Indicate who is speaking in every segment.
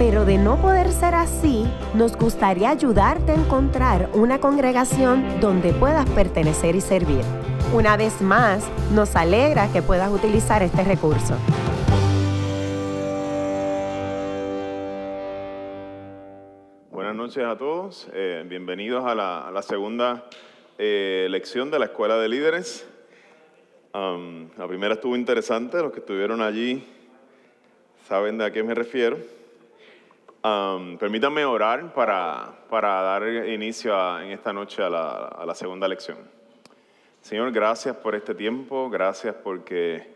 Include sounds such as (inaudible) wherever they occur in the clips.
Speaker 1: pero de no poder ser así, nos gustaría ayudarte a encontrar una congregación donde puedas pertenecer y servir. Una vez más, nos alegra que puedas utilizar este recurso.
Speaker 2: Buenas noches a todos, eh, bienvenidos a la, segunda eh, lección de la Escuela de Líderes. Um, la primera estuvo interesante, los que estuvieron allí saben de a qué me refiero. Um, permítanme orar para, para dar inicio a- en esta noche a la, a la segunda lección. Señor, gracias por este tiempo, gracias porque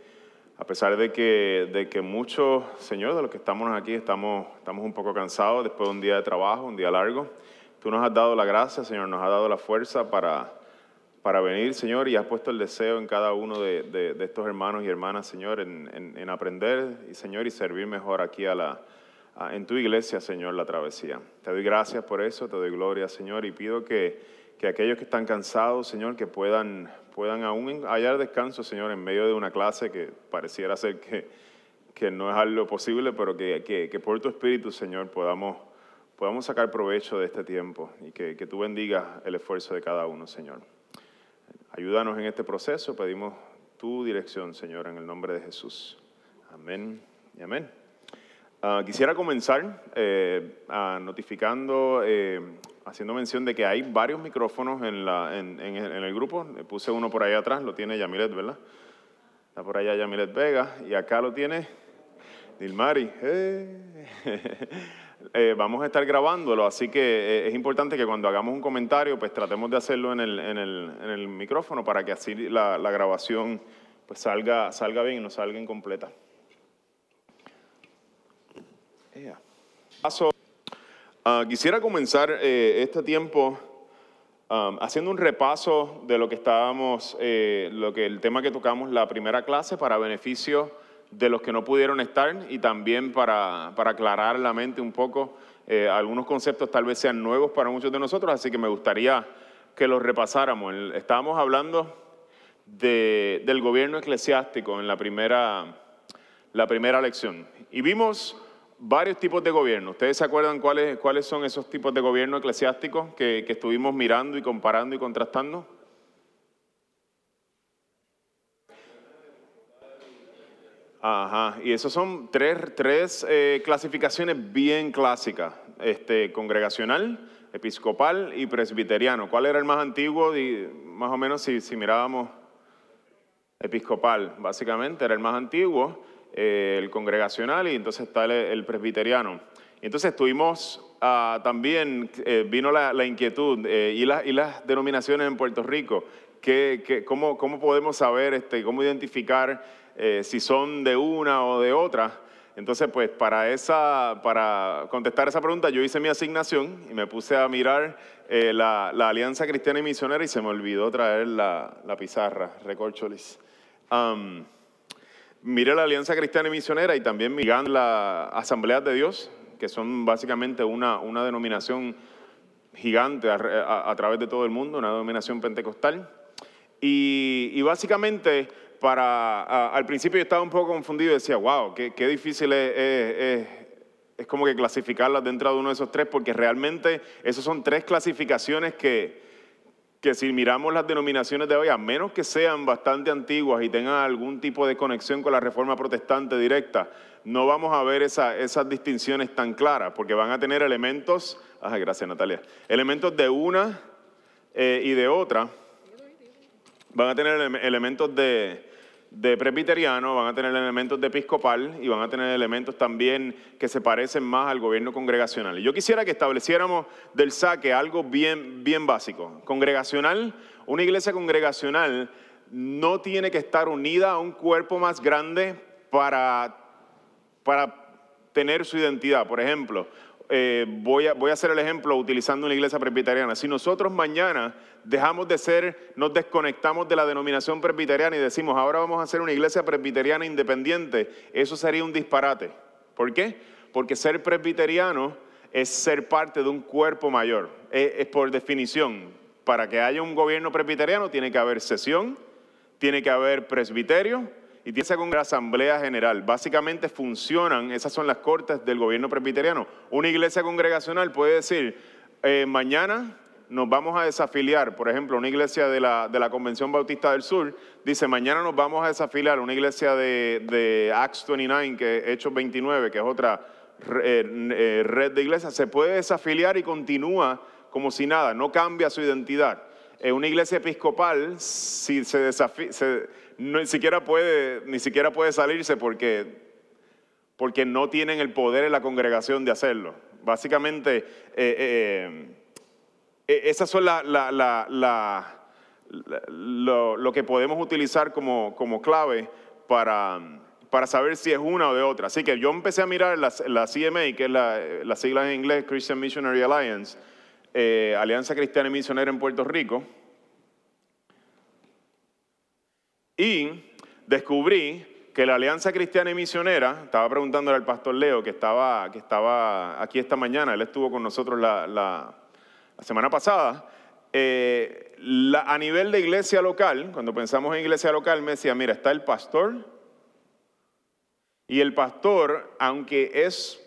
Speaker 2: a pesar de que, de que muchos, Señor, de los que estamos aquí estamos, estamos un poco cansados después de un día de trabajo, un día largo, tú nos has dado la gracia, Señor, nos has dado la fuerza para, para venir, Señor, y has puesto el deseo en cada uno de, de- de estos hermanos y hermanas, Señor, en, en- en aprender, y, Señor, y servir mejor aquí a la, en tu iglesia, Señor, la travesía. Te doy gracias por eso, te doy gloria, Señor, y pido que, que aquellos que están cansados, Señor, que puedan, puedan aún hallar descanso, Señor, en medio de una clase que pareciera ser que, que no es algo posible, pero que, que- que por tu Espíritu, Señor, podamos, podamos sacar provecho de este tiempo y que, que tú bendigas el esfuerzo de cada uno, Señor. Ayúdanos en este proceso, pedimos tu dirección, Señor, en el nombre de Jesús. Amén y amén. Ah, quisiera comenzar eh, notificando, eh, haciendo mención de que hay varios micrófonos en, la, en, en en el grupo. Puse uno por ahí atrás, lo tiene Yamilet, ¿verdad? Está por allá Yamilet Vega y acá lo tiene Dilmari. Eh. (laughs) Eh, vamos a estar grabándolo, así que eh, es importante que cuando hagamos un comentario, pues tratemos de hacerlo en el, el, el micrófono para que así la, la grabación pues salga, salga bien y no salga incompleta. Ea. Paso. Ah, quisiera comenzar eh, este tiempo um, haciendo un repaso de lo que estábamos, eh, lo que el tema que tocamos la primera clase para beneficio de los que no pudieron estar y también para, para aclarar la mente un poco. eh, algunos conceptos tal vez sean nuevos para muchos de nosotros, así que me gustaría que los repasáramos. Estábamos hablando de- del gobierno eclesiástico en la primera, la primera lección. Y vimos varios tipos de gobierno. ¿Ustedes se acuerdan cuáles, cuáles son esos tipos de gobierno eclesiástico que, que estuvimos mirando y comparando y contrastando? Ajá, y esos son tres, tres eh, clasificaciones bien clásicas, este, congregacional, episcopal y presbiteriano. ¿Cuál era el más antiguo? Más o menos si, si mirábamos episcopal, básicamente, era el más antiguo, eh, el congregacional y entonces está el, el presbiteriano. Entonces estuvimos ah, también, eh, vino la, la inquietud, eh, y, las- y las denominaciones en Puerto Rico, ¿qué, cómo, cómo podemos saber, este, cómo identificar eh, si son de una o de otra? Entonces, pues para, esa, para contestar esa pregunta, yo hice mi asignación y me puse a mirar eh, la, la Alianza Cristiana y Misionera y se me olvidó traer la, la pizarra, recorcholis. Am, miré la Alianza Cristiana y Misionera y también miré la Asamblea de Dios, que son básicamente una, una denominación gigante a, través de todo el mundo, una denominación pentecostal. Y, básicamente, para, al principio yo estaba un poco confundido y decía, wow, qué, qué difícil es, es- es- es como que clasificarlas dentro de uno de esos tres, porque realmente esas son tres clasificaciones que, que si miramos las denominaciones de hoy, a menos que sean bastante antiguas y tengan algún tipo de conexión con la reforma protestante directa, no vamos a ver esa- esas distinciones tan claras, porque van a tener elementos, ah, gracias Natalia, elementos de una eh, y de otra, van a tener ele- elementos de, de presbiteriano, van a tener elementos de episcopal y van a tener elementos también que se parecen más al gobierno congregacional. Y yo quisiera que estableciéramos del saque algo bien, bien básico. Congregacional, una iglesia congregacional no tiene que estar unida a un cuerpo más grande para, para tener su identidad. Por ejemplo, eh, voy, a, voy a hacer el ejemplo utilizando una iglesia presbiteriana. Si nosotros mañana dejamos de ser, nos desconectamos de la denominación presbiteriana y decimos, ahora vamos a hacer una iglesia presbiteriana independiente, eso sería un disparate. ¿Por qué? Porque ser presbiteriano es ser parte de un cuerpo mayor. Es, por definición, para que haya un gobierno presbiteriano tiene que haber sesión, tiene que haber presbiterio y tiene que haber asamblea general. Básicamente funcionan, esas son las cortes del gobierno presbiteriano. Una iglesia congregacional puede decir, eh, mañana nos vamos a desafiliar, por ejemplo, una iglesia de la, de la, Convención Bautista del Sur dice, mañana nos vamos a desafiliar, una iglesia de, de Acts 29, que Hechos 29, que es otra eh, eh, red de iglesias, se puede desafiliar y continúa como si nada, no cambia su identidad. En una iglesia episcopal, si se desafía, ni, siquiera puede, ni siquiera puede salirse porque, porque no tienen el poder en la congregación de hacerlo. Básicamente, eh, esas son la, lo, que podemos utilizar como, como clave para para saber si es una o de otra. Así que yo empecé a mirar la, CMA, que es la, la, sigla en inglés Christian Missionary Alliance, eh, Alianza Cristiana y Misionera en Puerto Rico, y descubrí que la Alianza Cristiana y Misionera, estaba preguntándole al pastor Leo, que estaba, que estaba aquí esta mañana, él estuvo con nosotros la, semana pasada, eh, a nivel de iglesia local, cuando pensamos en iglesia local, me decía, mira, está el pastor, y el pastor, aunque es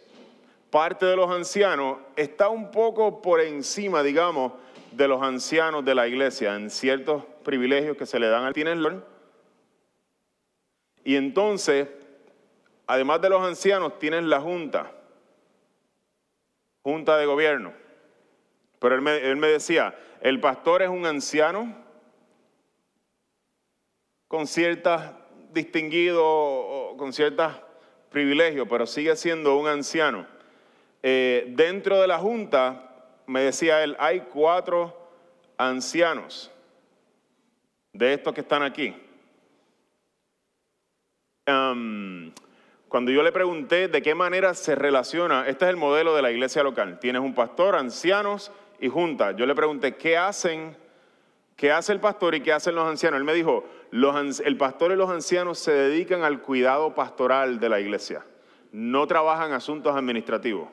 Speaker 2: parte de los ancianos, está un poco por encima, digamos, de los ancianos de la iglesia en ciertos privilegios que se le dan al tienen Y entonces, además de los ancianos, tienen la junta, junta de gobierno. Pero él me, decía, el pastor es un anciano con ciertas distinguido, con ciertas privilegio, pero sigue siendo un anciano. Eh, dentro de la junta, me decía él, hay cuatro ancianos de estos que están aquí. cuando yo le pregunté de qué manera se relaciona, este es el modelo de la iglesia local, tienes un pastor, ancianos y junta. Yo le pregunté, ¿qué hacen? ¿Qué hace el pastor y qué hacen los ancianos? Él me dijo, el pastor y los ancianos se dedican al cuidado pastoral de la iglesia. No trabajan asuntos administrativos,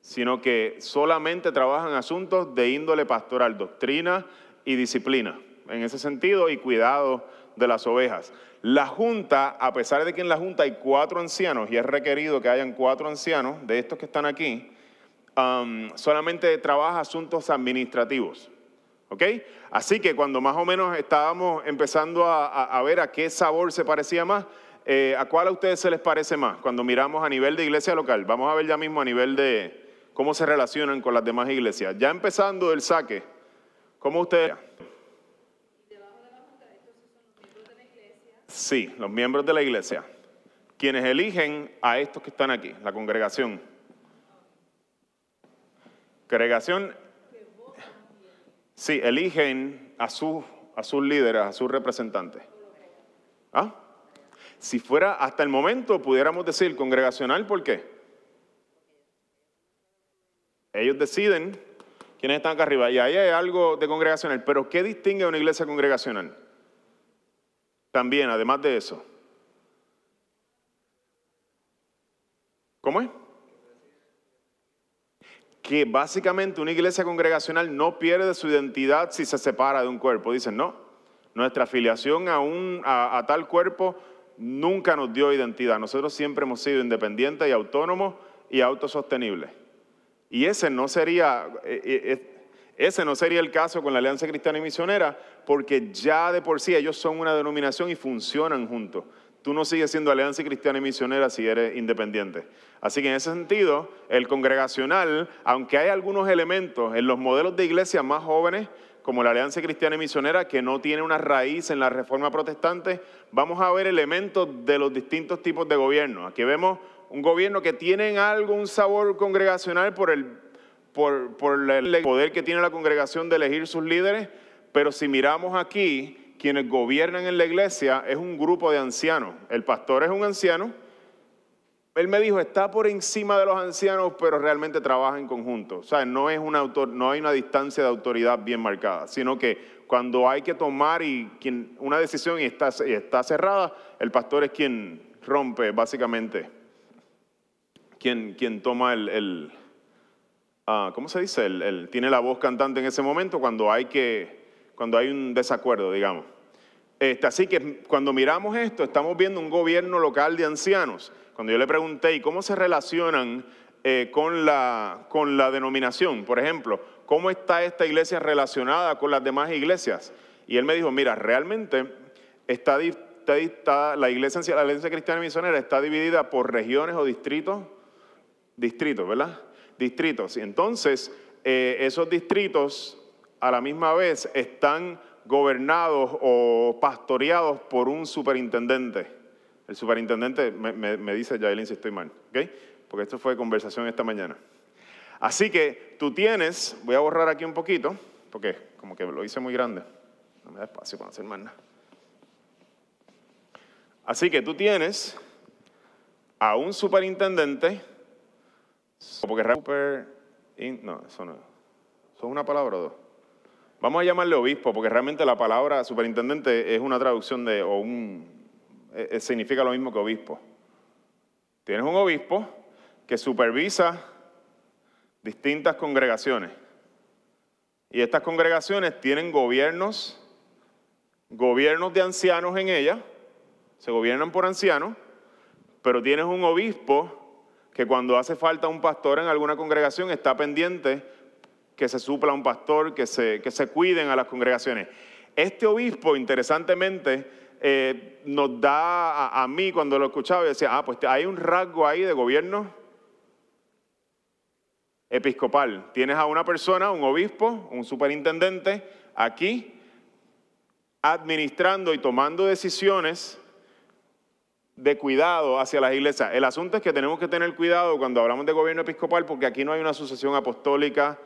Speaker 2: sino que solamente trabajan asuntos de índole pastoral, doctrina y disciplina. En ese sentido, y cuidado de las ovejas. La Junta, a pesar de que en la Junta hay cuatro ancianos, y es requerido que hayan cuatro ancianos de estos que están aquí, um, solamente trabaja asuntos administrativos. ¿Ok? Así que cuando más o menos estábamos empezando a, ver a qué sabor se parecía más, eh, ¿a cuál a ustedes se les parece más? Cuando miramos a nivel de iglesia local, vamos a ver ya mismo a nivel de cómo se relacionan con las demás iglesias. Ya empezando el saque, ¿cómo ustedes... Sí, los miembros de la iglesia, quienes eligen a estos que están aquí, la congregación. Congregación Sí, eligen a, sus a sus líderes, a sus representantes. ¿Ah? Si fuera hasta el momento, pudiéramos decir congregacional, ¿por qué? Ellos deciden quiénes están acá arriba. Y ahí hay algo de congregacional. Pero ¿qué distingue a una iglesia congregacional? También, además de eso. ¿Cómo es? Que básicamente una iglesia congregacional no pierde su identidad si se separa de un cuerpo. Dicen, no, nuestra afiliación a, tal cuerpo nunca nos dio identidad. Nosotros siempre hemos sido independientes y autónomos y autosostenibles. Y ese no sería, eh, eh, ese no sería el caso con la Alianza Cristiana y Misionera, porque ya de por sí ellos son una denominación y funcionan juntos tú no sigues siendo alianza cristiana y misionera si eres independiente. Así que en ese sentido, el congregacional, aunque hay algunos elementos en los modelos de iglesia más jóvenes, como la Alianza Cristiana y Misionera, que no tiene una raíz en la reforma protestante, vamos a ver elementos de los distintos tipos de gobierno. Aquí vemos un gobierno que tiene algo, un sabor congregacional por el, por el poder que tiene la congregación de elegir sus líderes, pero si miramos aquí, quienes gobiernan en la iglesia es un grupo de ancianos. El pastor es un anciano él me dijo, está por encima de los ancianos, pero realmente trabaja en conjunto. O sea, no, es una autor, no hay una distancia de autoridad bien marcada, sino que cuando hay que tomar una decisión y está, cerrada, el pastor es quien rompe, básicamente, quien, quien toma el, ah, ¿cómo se dice? El, tiene la voz cantante en ese momento cuando hay, que, cuando hay un desacuerdo, digamos. Este, así que cuando miramos esto, estamos viendo un gobierno local de ancianos cuando yo le pregunté, ¿y cómo se relacionan eh, con, la, con la denominación? Por ejemplo, ¿cómo está esta iglesia relacionada con las demás iglesias? Y él me dijo, mira, realmente está, está, la, iglesia, la iglesia cristiana misionera está dividida por regiones o distritos, distritos, ¿verdad? Distritos. Y entonces, eh, esos distritos a la misma vez están gobernados o pastoreados por un superintendente. El superintendente me, dice, Yaelin, si estoy mal, ¿ok? Porque esto fue conversación esta mañana. Así que tú tienes, voy a borrar aquí un poquito, porque como que lo hice muy grande. No me da espacio para hacer más nada. Así que tú tienes a un superintendente, porque super, no, eso no, son una palabra o dos. Vamos a llamarle obispo, porque realmente la palabra superintendente es una traducción de, o un, eh, eh, significa lo mismo que obispo. Tienes un obispo que supervisa distintas congregaciones. Y estas congregaciones tienen gobiernos, gobiernos de ancianos en ellas, se gobiernan por ancianos, pero tienes un obispo que cuando hace falta un pastor en alguna congregación está pendiente que se supla un pastor, que se, que se cuiden a las congregaciones. Este obispo, interesantemente, eh, nos da a, mí cuando lo escuchaba y decía, ah, pues hay un rasgo ahí de gobierno episcopal. Tienes a una persona, un obispo, un superintendente, aquí, administrando y tomando decisiones de cuidado hacia las iglesias. El asunto es que tenemos que tener cuidado cuando hablamos de gobierno episcopal porque aquí no hay una sucesión apostólica,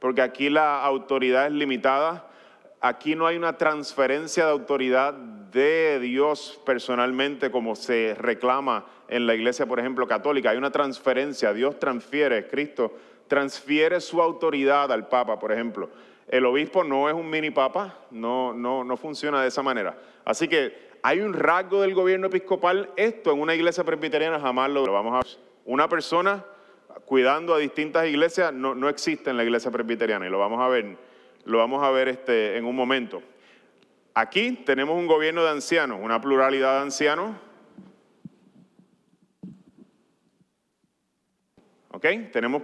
Speaker 2: porque aquí la autoridad es limitada, aquí no hay una transferencia de autoridad de Dios personalmente como se reclama en la iglesia, por ejemplo, católica. Hay una transferencia, Dios transfiere, Cristo transfiere su autoridad al Papa, por ejemplo. El obispo no es un mini papa, no, no, no funciona de esa manera. Así que hay un rasgo del gobierno episcopal. Esto en una iglesia presbiteriana jamás lo vamos a ver. Una persona cuidando a distintas iglesias no, no existe en la iglesia presbiteriana y lo vamos a ver, lo vamos a ver este, en un momento. Aquí tenemos un gobierno de ancianos, una pluralidad de ancianos. ¿Ok? Tenemos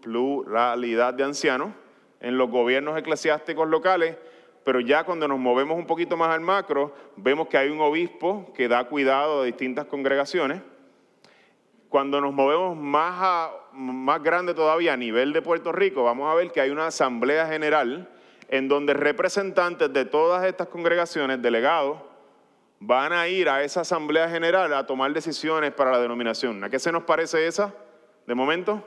Speaker 2: pluralidad de ancianos en los gobiernos eclesiásticos locales, pero ya cuando nos movemos un poquito más al macro, vemos que hay un obispo que da cuidado a distintas congregaciones. Cuando nos movemos más, más grande todavía a nivel de Puerto Rico, vamos a ver que hay una asamblea general en donde representantes de todas estas congregaciones, delegados, van a ir a esa asamblea general a tomar decisiones para la denominación. ¿A qué se nos parece esa de momento?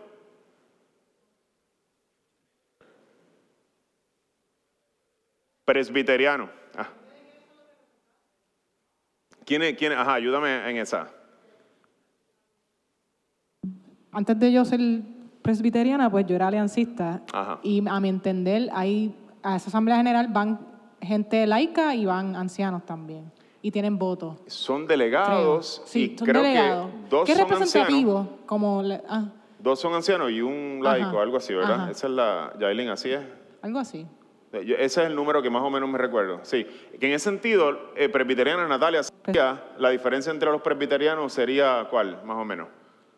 Speaker 2: Presbiteriano. Ah. ¿Quién es? Quién Ajá, ayúdame en esa.
Speaker 3: Antes de yo ser presbiteriana, pues yo era aliancista. Y a mi entender, hay a esa asamblea general van gente laica y van ancianos también. Y tienen votos.
Speaker 2: Son delegados.
Speaker 3: Sí, son delegados. Que dos ¿Qué representativo? Como ah.
Speaker 2: Dos son ancianos y un laico, algo así, ¿verdad? Esa es la. Yailin, así es.
Speaker 3: Algo así.
Speaker 2: ese es el número que más o menos me recuerdo. Sí. Que en ese sentido, eh, presbiteriana Natalia, la diferencia entre los presbiterianos sería cuál, más o menos.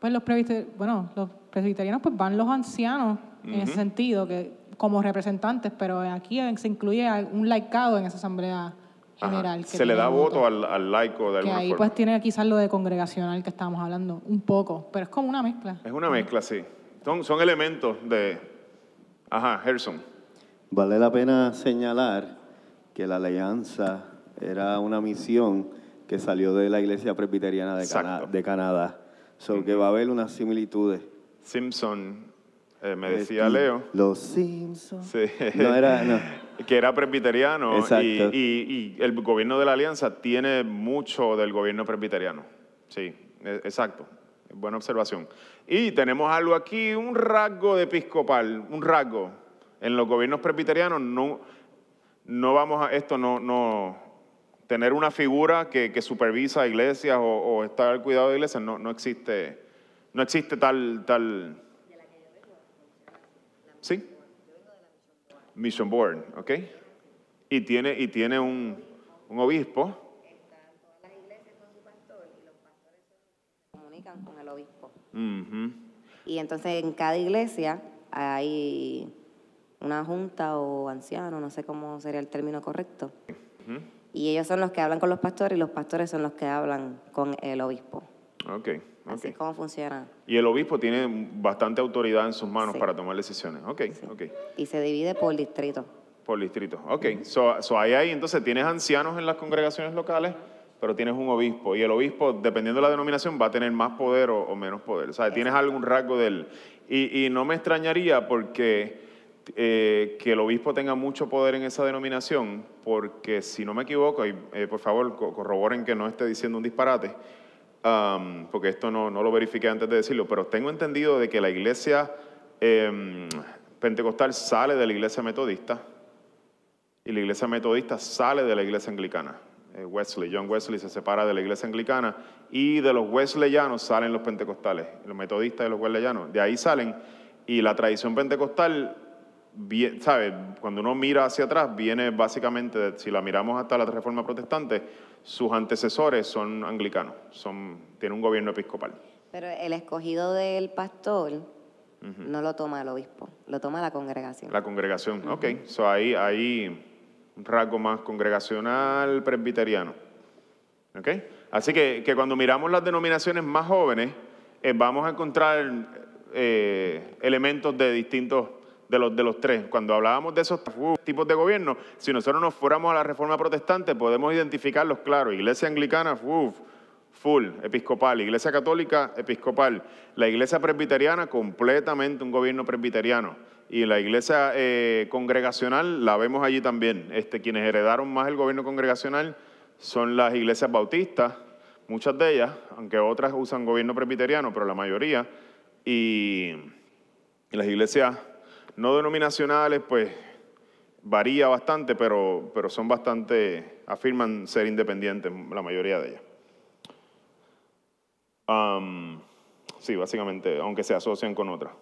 Speaker 3: Pues los presbiterianos, bueno, los presbiterianos pues van los ancianos en ese sentido, que como representantes, pero aquí se incluye un laicado en esa asamblea general.
Speaker 2: se le da voto, al, laico de alguna
Speaker 3: que ahí pues tiene quizás lo de congregacional que estábamos hablando, un poco, pero es como una mezcla.
Speaker 2: Es una mezcla, sí. Son, son elementos de... Ajá, Gerson.
Speaker 4: Vale la pena señalar que la alianza era una misión que salió de la iglesia presbiteriana de, de Canadá. So que va a haber unas similitudes.
Speaker 2: Simpson eh, me decía Leo.
Speaker 4: Los Simpsons.
Speaker 2: Sí. No era, no. (laughs) que era presbiteriano. Y, y, el gobierno de la Alianza tiene mucho del gobierno presbiteriano. Sí, e, exacto. Buena observación. Y tenemos algo aquí, un rasgo de episcopal, un rasgo. En los gobiernos presbiterianos no, no vamos a esto, no, no tener una figura que, supervisa iglesias o, o está al cuidado de iglesias, no, no existe, no existe tal, tal. ¿Sí? Mission Board, ¿ok? Y tiene, y tiene un, un obispo.
Speaker 5: Están todas las iglesias con su pastor y los pastores se comunican con el obispo. Y entonces en cada iglesia hay una junta o anciano, no sé cómo sería el término correcto. Y ellos son los que hablan con los pastores y los pastores son los que hablan con el obispo.
Speaker 2: Ok.
Speaker 5: Así es como funciona.
Speaker 2: Y el obispo tiene bastante autoridad en sus manos para tomar decisiones. Ok, ok.
Speaker 5: Y se divide por distrito.
Speaker 2: Por distrito. Ok. So, so ahí, entonces tienes ancianos en las congregaciones locales, pero tienes un obispo. Y el obispo, dependiendo de la denominación, va a tener más poder o, menos poder. O sea, tienes algún rasgo de él. Y, y no me extrañaría porque eh, que el obispo tenga mucho poder en esa denominación, porque si no me equivoco, y eh, por favor corroboren que no esté diciendo un disparate, porque esto no, no, lo verifiqué antes de decirlo, pero tengo entendido de que la iglesia em, pentecostal sale de la iglesia metodista y la iglesia metodista sale de la iglesia anglicana. Eh, Wesley, John Wesley se separa de la iglesia anglicana y de los wesleyanos salen los pentecostales, los metodistas y los wesleyanos. De ahí salen y la tradición pentecostal, ¿sabe? Cuando uno mira hacia atrás, viene básicamente, si la miramos hasta la reforma protestante, sus antecesores son anglicanos, son, tienen un gobierno episcopal.
Speaker 5: Pero el escogido del pastor no lo toma el obispo, lo toma la congregación.
Speaker 2: La congregación, ok. So ahí hay un rasgo más congregacional presbiteriano. ¿Ok? Así que, que cuando miramos las denominaciones más jóvenes, eh, vamos a encontrar eh, elementos de distintos de los, de los tres. Cuando hablábamos de esos tipos de gobierno, si nosotros nos fuéramos a la reforma protestante, podemos identificarlos claro. Iglesia anglicana, full, episcopal. Iglesia católica, episcopal. La iglesia presbiteriana, completamente un gobierno presbiteriano. Y la iglesia eh, congregacional la vemos allí también. Este, quienes heredaron más el gobierno congregacional son las iglesias bautistas, muchas de ellas, aunque otras usan gobierno presbiteriano, pero la mayoría. y las iglesias no denominacionales, pues varía bastante, pero, pero son bastante, afirman ser independientes la mayoría de ellas. sí, básicamente, aunque se asocian con otras.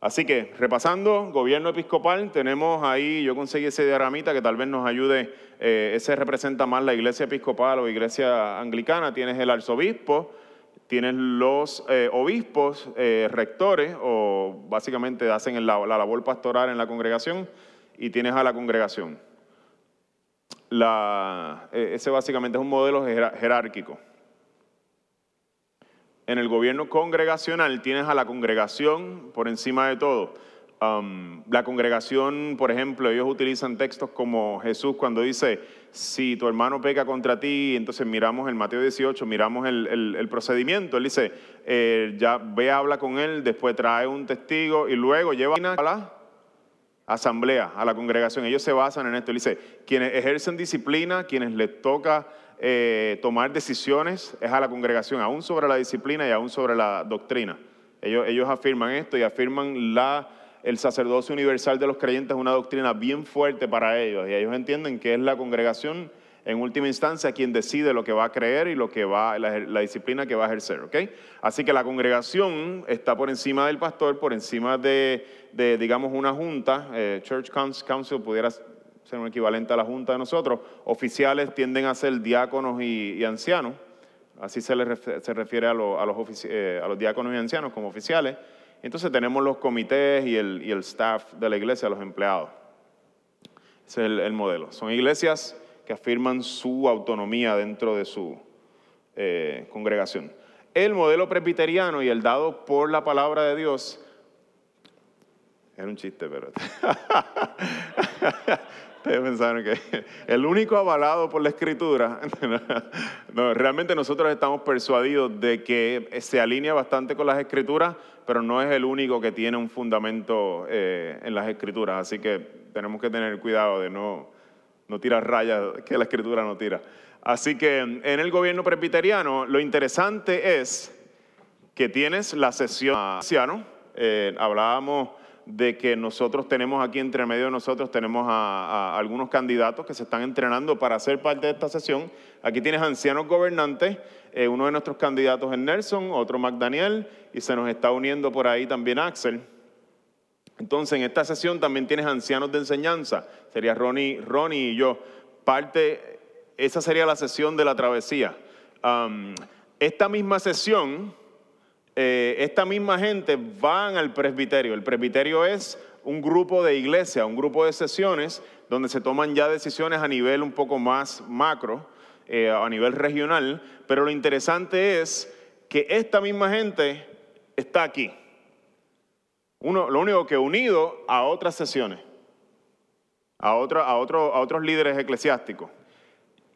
Speaker 2: Así que, repasando, gobierno episcopal, tenemos ahí, yo conseguí ese diagramita que tal vez nos ayude, eh, ese representa más la iglesia episcopal o iglesia anglicana, tienes el arzobispo, Tienes los eh, obispos, eh, rectores, o básicamente hacen la, labor pastoral en la congregación, y tienes a la congregación. E, ese básicamente es un modelo jerárquico. En el gobierno congregacional tienes a la congregación por encima de todo. la congregación, por ejemplo, ellos utilizan textos como Jesús cuando dice, si tu hermano peca contra ti, entonces miramos el Mateo 18, miramos el, procedimiento. Él dice, eh, ya ve, habla con él, después trae un testigo y luego lleva a la asamblea, a la congregación. Ellos se basan en esto. Él dice, quienes ejercen disciplina, quienes les toca eh, tomar decisiones, es a la congregación, aún sobre la disciplina y aún sobre la doctrina. Ellos, ellos afirman esto y afirman la el sacerdocio universal de los creyentes es una doctrina bien fuerte para ellos y ellos entienden que es la congregación en última instancia quien decide lo que va a creer y lo que va, la, disciplina que va a ejercer. ¿okay? Así que la congregación está por encima del pastor, por encima de, digamos, una junta. Eh, Church Council pudiera ser un equivalente a la junta de nosotros. Oficiales tienden a ser diáconos y, ancianos. Así se, se refiere a, los, eh, a los diáconos y ancianos como oficiales. Entonces tenemos los comités y el, y el staff de la iglesia, los empleados. Ese es el, modelo. Son iglesias que afirman su autonomía dentro de su eh, congregación. El modelo presbiteriano y el dado por la palabra de Dios, era un chiste, pero (laughs) Ustedes pensaron que (laughs) el único avalado por la escritura, (laughs) no, realmente nosotros estamos persuadidos de que se alinea bastante con las escrituras, pero no es el único que tiene un fundamento eh, en las escrituras, así que tenemos que tener cuidado de no, no tirar rayas que la escritura no tira. Así que en el gobierno presbiteriano lo interesante es que tienes la sesión. Eh, hablábamos de que nosotros tenemos aquí entre medio de nosotros, tenemos a, algunos candidatos que se están entrenando para ser parte de esta sesión. Aquí tienes ancianos gobernantes, eh, uno de nuestros candidatos es Nelson, otro McDaniel, y se nos está uniendo por ahí también Axel. Entonces, en esta sesión también tienes ancianos de enseñanza, sería Ronnie, Ronnie y yo. Parte, esa sería la sesión de la travesía. esta misma sesión eh, esta misma gente van al presbiterio. El presbiterio es un grupo de iglesia, un grupo de sesiones donde se toman ya decisiones a nivel un poco más macro, eh, a nivel regional, pero lo interesante es que esta misma gente está aquí. Lo único que unido a otras sesiones, a, a, a otros líderes eclesiásticos.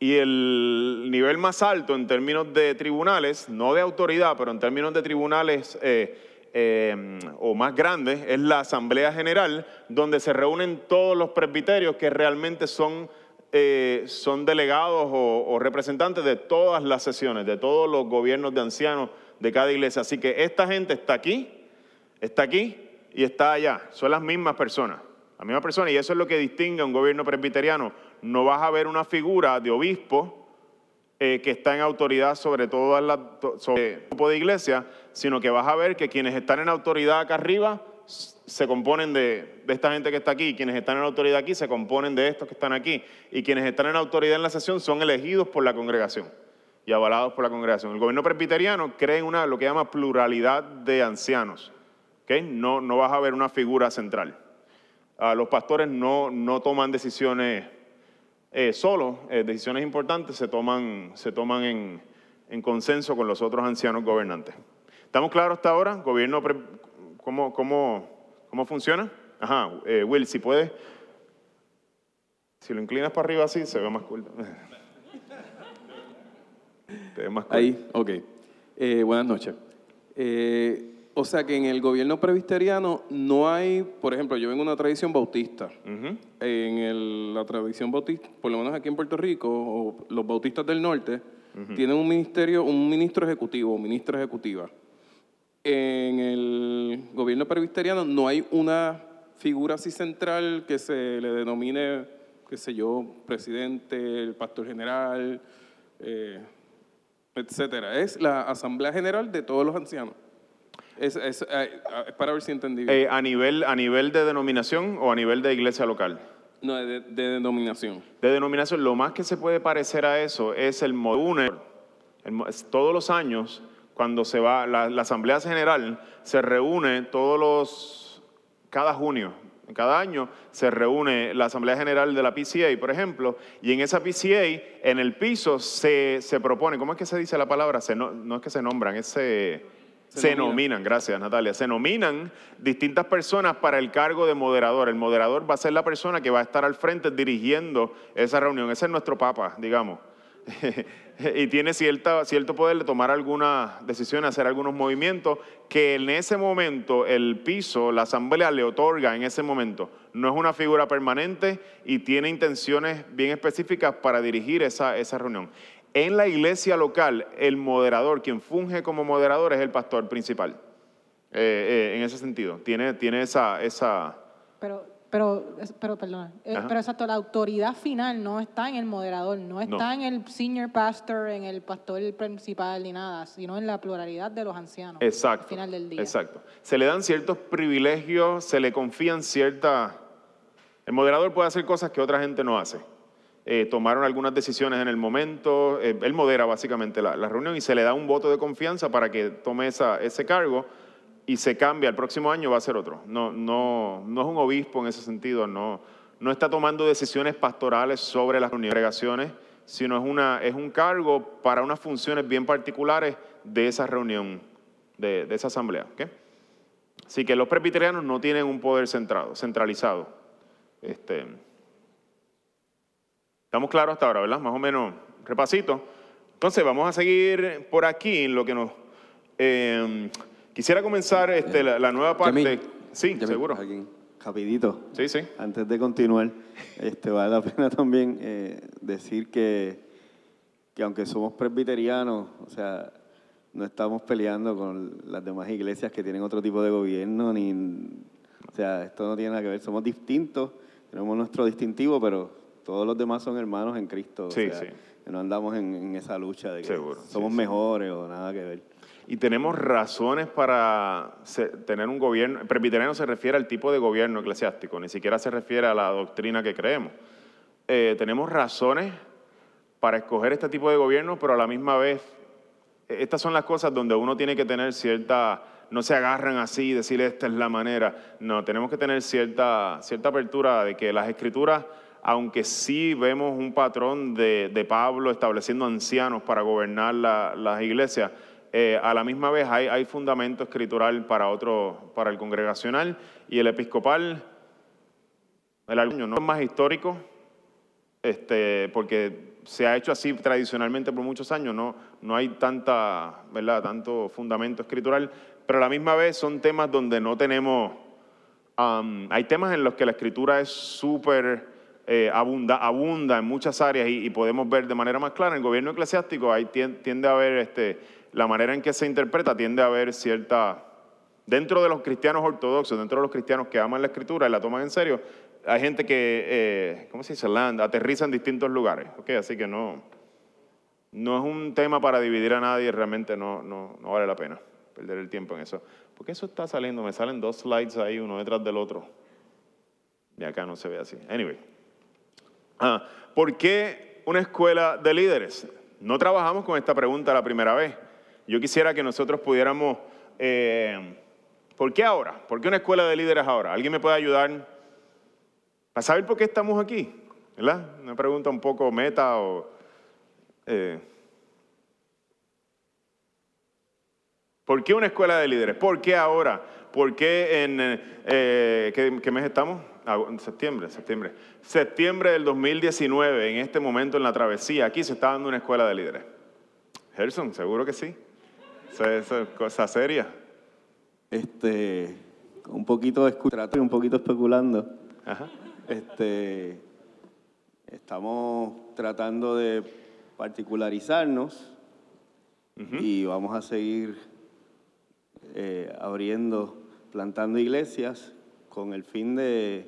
Speaker 2: Y el nivel más alto en términos de tribunales, no de autoridad, pero en términos de tribunales eh, eh, o más grandes, es la Asamblea General, donde se reúnen todos los presbiterios que realmente son, eh, son delegados o, representantes de todas las sesiones, de todos los gobiernos de ancianos de cada iglesia. Así que esta gente está aquí, está aquí y está allá. Son las mismas personas, la misma persona. Y eso es lo que distingue a un gobierno presbiteriano no vas a ver una figura de obispo eh, que está en autoridad sobre todo el grupo de iglesia, sino que vas a ver que quienes están en autoridad acá arriba se componen de, esta gente que está aquí, quienes están en autoridad aquí se componen de estos que están aquí, y quienes están en autoridad en la sesión son elegidos por la congregación y avalados por la congregación. El gobierno presbiteriano cree en una, lo que llama pluralidad de ancianos. No, no vas a ver una figura central. los pastores no toman decisiones eh, solo, eh, decisiones importantes se toman, se toman en, consenso con los otros ancianos gobernantes. ¿Estamos claros hasta ahora? ¿Gobierno, cómo, cómo, cómo funciona? Ajá, eh, Will, si puedes, si lo inclinas para arriba así, se ve más cool. (laughs)
Speaker 6: Te ve más cool. Ahí, ok. buenas noches. O sea que en el gobierno presbiteriano no hay, por ejemplo, yo vengo de una tradición bautista. En la tradición bautista, por lo menos aquí en Puerto Rico, los bautistas del norte tienen un ministerio, un ministro ejecutivo, ministra ejecutiva. En el gobierno presbiteriano no hay una figura así central que se le denomine, qué sé yo, presidente, el pastor general, eh, etcétera. Es la asamblea general de todos los ancianos. Es, es, eh, para ver si entendí
Speaker 2: eh, a, nivel, ¿A nivel de denominación o a nivel de iglesia local?
Speaker 6: No, de, denominación.
Speaker 2: De denominación. Lo más que se puede parecer a eso es el modune. Todos los años, cuando se va, la, Asamblea General se reúne todos los, cada junio, cada año se reúne la Asamblea General de la PCA, por ejemplo, y en esa PCA, en el piso, se, se propone, ¿cómo es que se dice la palabra? Se, no, no es que se nombran, es se se, nominan, gracias Natalia, se nominan distintas personas para el cargo de moderador. El moderador va a ser la persona que va a estar al frente dirigiendo esa reunión. Ese es nuestro papa, digamos. (laughs) y tiene cierta, cierto poder de tomar algunas decisiones, hacer algunos movimientos que en ese momento el piso, la asamblea le otorga en ese momento. No es una figura permanente y tiene intenciones bien específicas para dirigir esa, esa reunión. En la iglesia local, el moderador, quien funge como moderador, es el pastor principal. Eh, eh, en ese sentido, tiene, tiene esa, esa...
Speaker 3: Pero, pero, pero perdona, eh, pero exacto, la autoridad final no está en el moderador, no está en el senior pastor, en el pastor principal ni nada, sino en la pluralidad de los ancianos.
Speaker 2: Exacto. Al final del día. Exacto. Se le dan ciertos privilegios, se le confían cierta... El moderador puede hacer cosas que otra gente no hace. Eh, tomaron algunas decisiones en el momento, eh, él modera básicamente la, reunión y se le da un voto de confianza para que tome esa, ese cargo y se cambia, el próximo año va a ser otro. No, no, no es un obispo en ese sentido, no, no está tomando decisiones pastorales sobre las congregaciones, sino es, una, es un cargo para unas funciones bien particulares de esa reunión, de, de esa asamblea. Así que los presbiterianos no tienen un poder centrado, centralizado. Este, Estamos claros hasta ahora, ¿verdad? Más o menos, repasito. Entonces, vamos a seguir por aquí en lo que nos... Eh, quisiera comenzar este, la, nueva parte... sí, seguro.
Speaker 4: rapidito.
Speaker 2: Sí, sí.
Speaker 4: Antes de continuar, este, vale la pena también eh, decir que, que aunque somos presbiterianos, o sea, no estamos peleando con las demás iglesias que tienen otro tipo de gobierno, ni, o sea, esto no tiene nada que ver, somos distintos, tenemos nuestro distintivo, pero todos los demás son hermanos en Cristo. Sí, sí. Que no andamos en, esa lucha de que somos mejores o nada que ver.
Speaker 2: Y tenemos razones para tener un gobierno. Presbiteriano se refiere al tipo de gobierno eclesiástico, ni siquiera se refiere a la doctrina que creemos. Eh, tenemos razones para escoger este tipo de gobierno, pero a la misma vez, estas son las cosas donde uno tiene que tener cierta, no se agarran así y decir esta es la manera. No, tenemos que tener cierta, cierta apertura de que las escrituras, aunque sí vemos un patrón de, Pablo estableciendo ancianos para gobernar las iglesias, eh, a la misma vez hay, fundamento escritural para otro, para el congregacional y el episcopal, el no es más histórico, este, porque se ha hecho así tradicionalmente por muchos años, no, no hay tanta, ¿verdad? tanto fundamento escritural, pero a la misma vez son temas donde no tenemos, hay temas en los que la escritura es súper eh, abunda, abunda en muchas áreas y, podemos ver de manera más clara, en el gobierno eclesiástico hay, tiende a haber este, la manera en que se interpreta tiende a haber cierta, dentro de los cristianos ortodoxos, dentro de los cristianos que aman la escritura y la toman en serio, hay gente que, eh, ¿cómo se dice? Land, aterriza en distintos lugares, ¿ok? Así que no, no es un tema para dividir a nadie, realmente no, no, no vale la pena perder el tiempo en eso. Porque eso está saliendo, me salen dos slides ahí, uno detrás del otro. Y acá no se ve así. Anyway. ¿Por qué una escuela de líderes? No trabajamos con esta pregunta la primera vez. Yo quisiera que nosotros pudiéramos, eh, ¿por qué ahora? ¿Por qué una escuela de líderes ahora? ¿Alguien me puede ayudar a saber por qué estamos aquí? ¿Verdad? Una pregunta un poco meta o... Eh, ¿Por qué una escuela de líderes? ¿Por qué ahora? ¿Por qué en... Eh, ¿qué, mes estamos? Septiembre, septiembre. Septiembre del 2019, en este momento en la travesía, aquí se está dando una escuela de líderes. Gerson, seguro que sí. Esa es cosa seria.
Speaker 4: Este, un poquito de y un poquito especulando. Este, estamos tratando de particularizarnos y vamos a seguir eh, abriendo, plantando iglesias con el fin de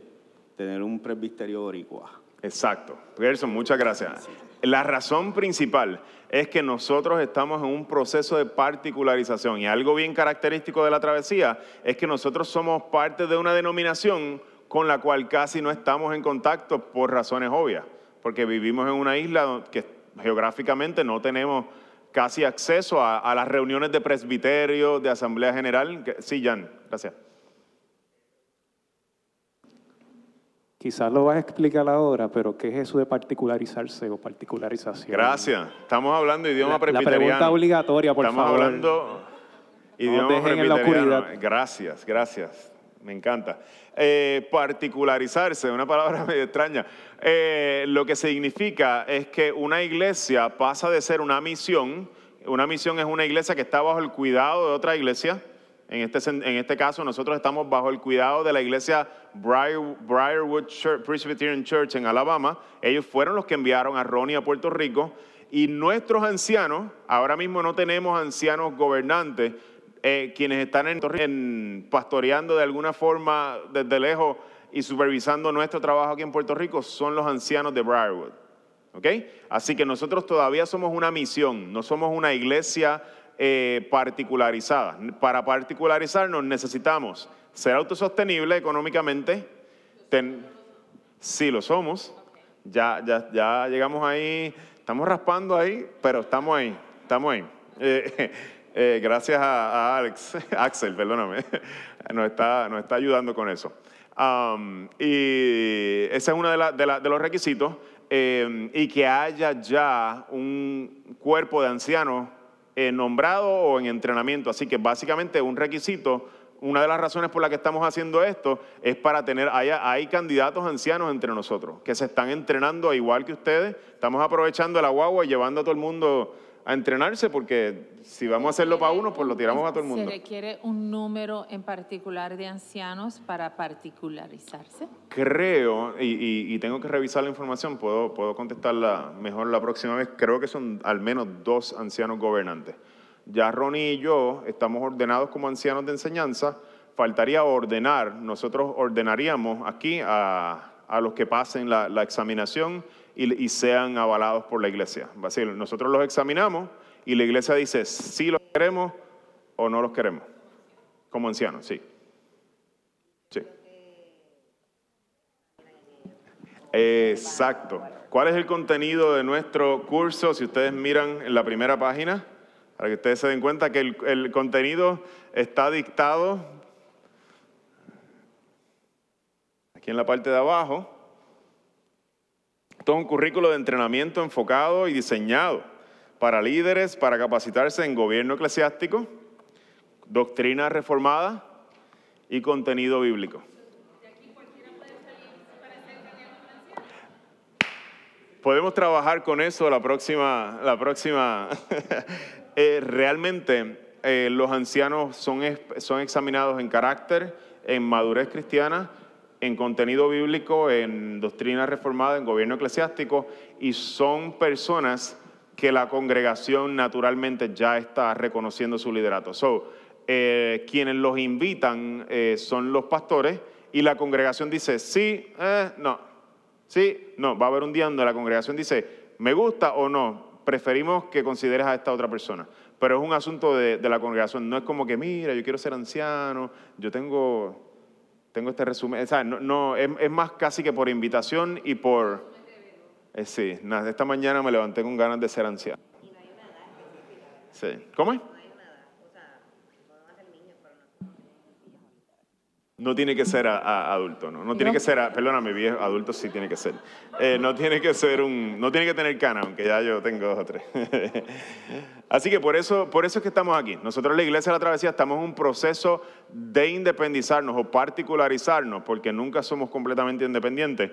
Speaker 4: tener un presbiterio boricua.
Speaker 2: Exacto. Gerson, muchas gracias. La razón principal es que nosotros estamos en un proceso de particularización y algo bien característico de la travesía es que nosotros somos parte de una denominación con la cual casi no estamos en contacto por razones obvias, porque vivimos en una isla que geográficamente no tenemos casi acceso a, las reuniones de presbiterio, de asamblea general. Sí, Jan, gracias.
Speaker 7: Quizás lo vas a explicar ahora, pero ¿qué es eso de particularizarse o particularización?
Speaker 2: Gracias. Estamos hablando de idioma presbiteriano.
Speaker 7: La pregunta obligatoria, por
Speaker 2: favor. Estamos hablando idioma presbiteriano. En la oscuridad. Gracias, gracias. Me encanta. Eh, particularizarse, una palabra (laughs) medio extraña. Eh, lo que significa es que una iglesia pasa de ser una misión. Una misión es una iglesia que está bajo el cuidado de otra iglesia en este, en este caso, nosotros estamos bajo el cuidado de la iglesia Briarwood Presbyterian Church en Alabama. Ellos fueron los que enviaron a Ronnie a Puerto Rico. Y nuestros ancianos, ahora mismo no tenemos ancianos gobernantes, eh, quienes están en, pastoreando de alguna forma desde lejos y supervisando nuestro trabajo aquí en Puerto Rico, son los ancianos de Briarwood. Así que nosotros todavía somos una misión, no somos una iglesia eh, particularizada. Para particularizarnos necesitamos ser autosostenible económicamente. sí lo somos. Ya, ya, ya llegamos ahí, estamos raspando ahí, pero estamos ahí, estamos ahí. (laughs) Eh, eh, gracias a, Alex, (laughs) Axel, perdóname, (laughs) nos está, nos está ayudando con eso. y ese es uno de, de, los requisitos. y que haya ya un cuerpo de ancianos nombrado o en entrenamiento. Así que básicamente un requisito, una de las razones por las que estamos haciendo esto es para tener, hay, hay candidatos ancianos entre nosotros que se están entrenando igual que ustedes. Estamos aprovechando la guagua y llevando a todo el mundo a entrenarse porque si vamos a hacerlo para uno, pues lo tiramos a todo el mundo.
Speaker 8: ¿Se requiere un número en particular de ancianos para particularizarse?
Speaker 2: Creo, y, tengo que revisar la información, puedo, puedo contestarla mejor la próxima vez, creo que son al menos dos ancianos gobernantes. Ya Ronnie y yo estamos ordenados como ancianos de enseñanza, faltaría ordenar, nosotros ordenaríamos aquí a, los que pasen la, examinación y, sean avalados por la iglesia. nosotros los examinamos y la iglesia dice si los queremos o no los queremos, como ancianos, sí. Sí. Exacto. ¿Cuál es el contenido de nuestro curso? Si ustedes miran en la primera página, para que ustedes se den cuenta que el, contenido está dictado aquí en la parte de abajo. Todo un currículo de entrenamiento enfocado y diseñado para líderes, para capacitarse en gobierno eclesiástico, doctrina reformada y contenido bíblico. Podemos trabajar con eso la próxima, la próxima (laughs) Eh, realmente eh, los ancianos son, son examinados en carácter, en madurez cristiana, en contenido bíblico, en doctrina reformada, en gobierno eclesiástico, y son personas que la congregación naturalmente ya está reconociendo su liderato. So, eh, quienes los invitan son los pastores y la congregación dice sí, no, sí, no. Va a haber un día donde la congregación dice me gusta o no, preferimos que consideres a esta otra persona. Pero es un asunto de, la congregación. No es como que, mira, yo quiero ser anciano, yo tengo, tengo este resumen. O sea, no, es, más casi que por invitación y por... Eh, sí, esta mañana me levanté con ganas de ser anciano. Sí. ¿Cómo es? No tiene que ser a, adulto, ¿no? No tiene que ser, a, perdóname, viejo, adulto sí tiene que ser. Eh, no tiene que ser un, no tiene que tener cana, aunque ya yo tengo dos o tres. (laughs) Así que por eso, por eso es que estamos aquí. Nosotros la Iglesia de la Travesía estamos en un proceso de independizarnos o particularizarnos, porque nunca somos completamente independientes,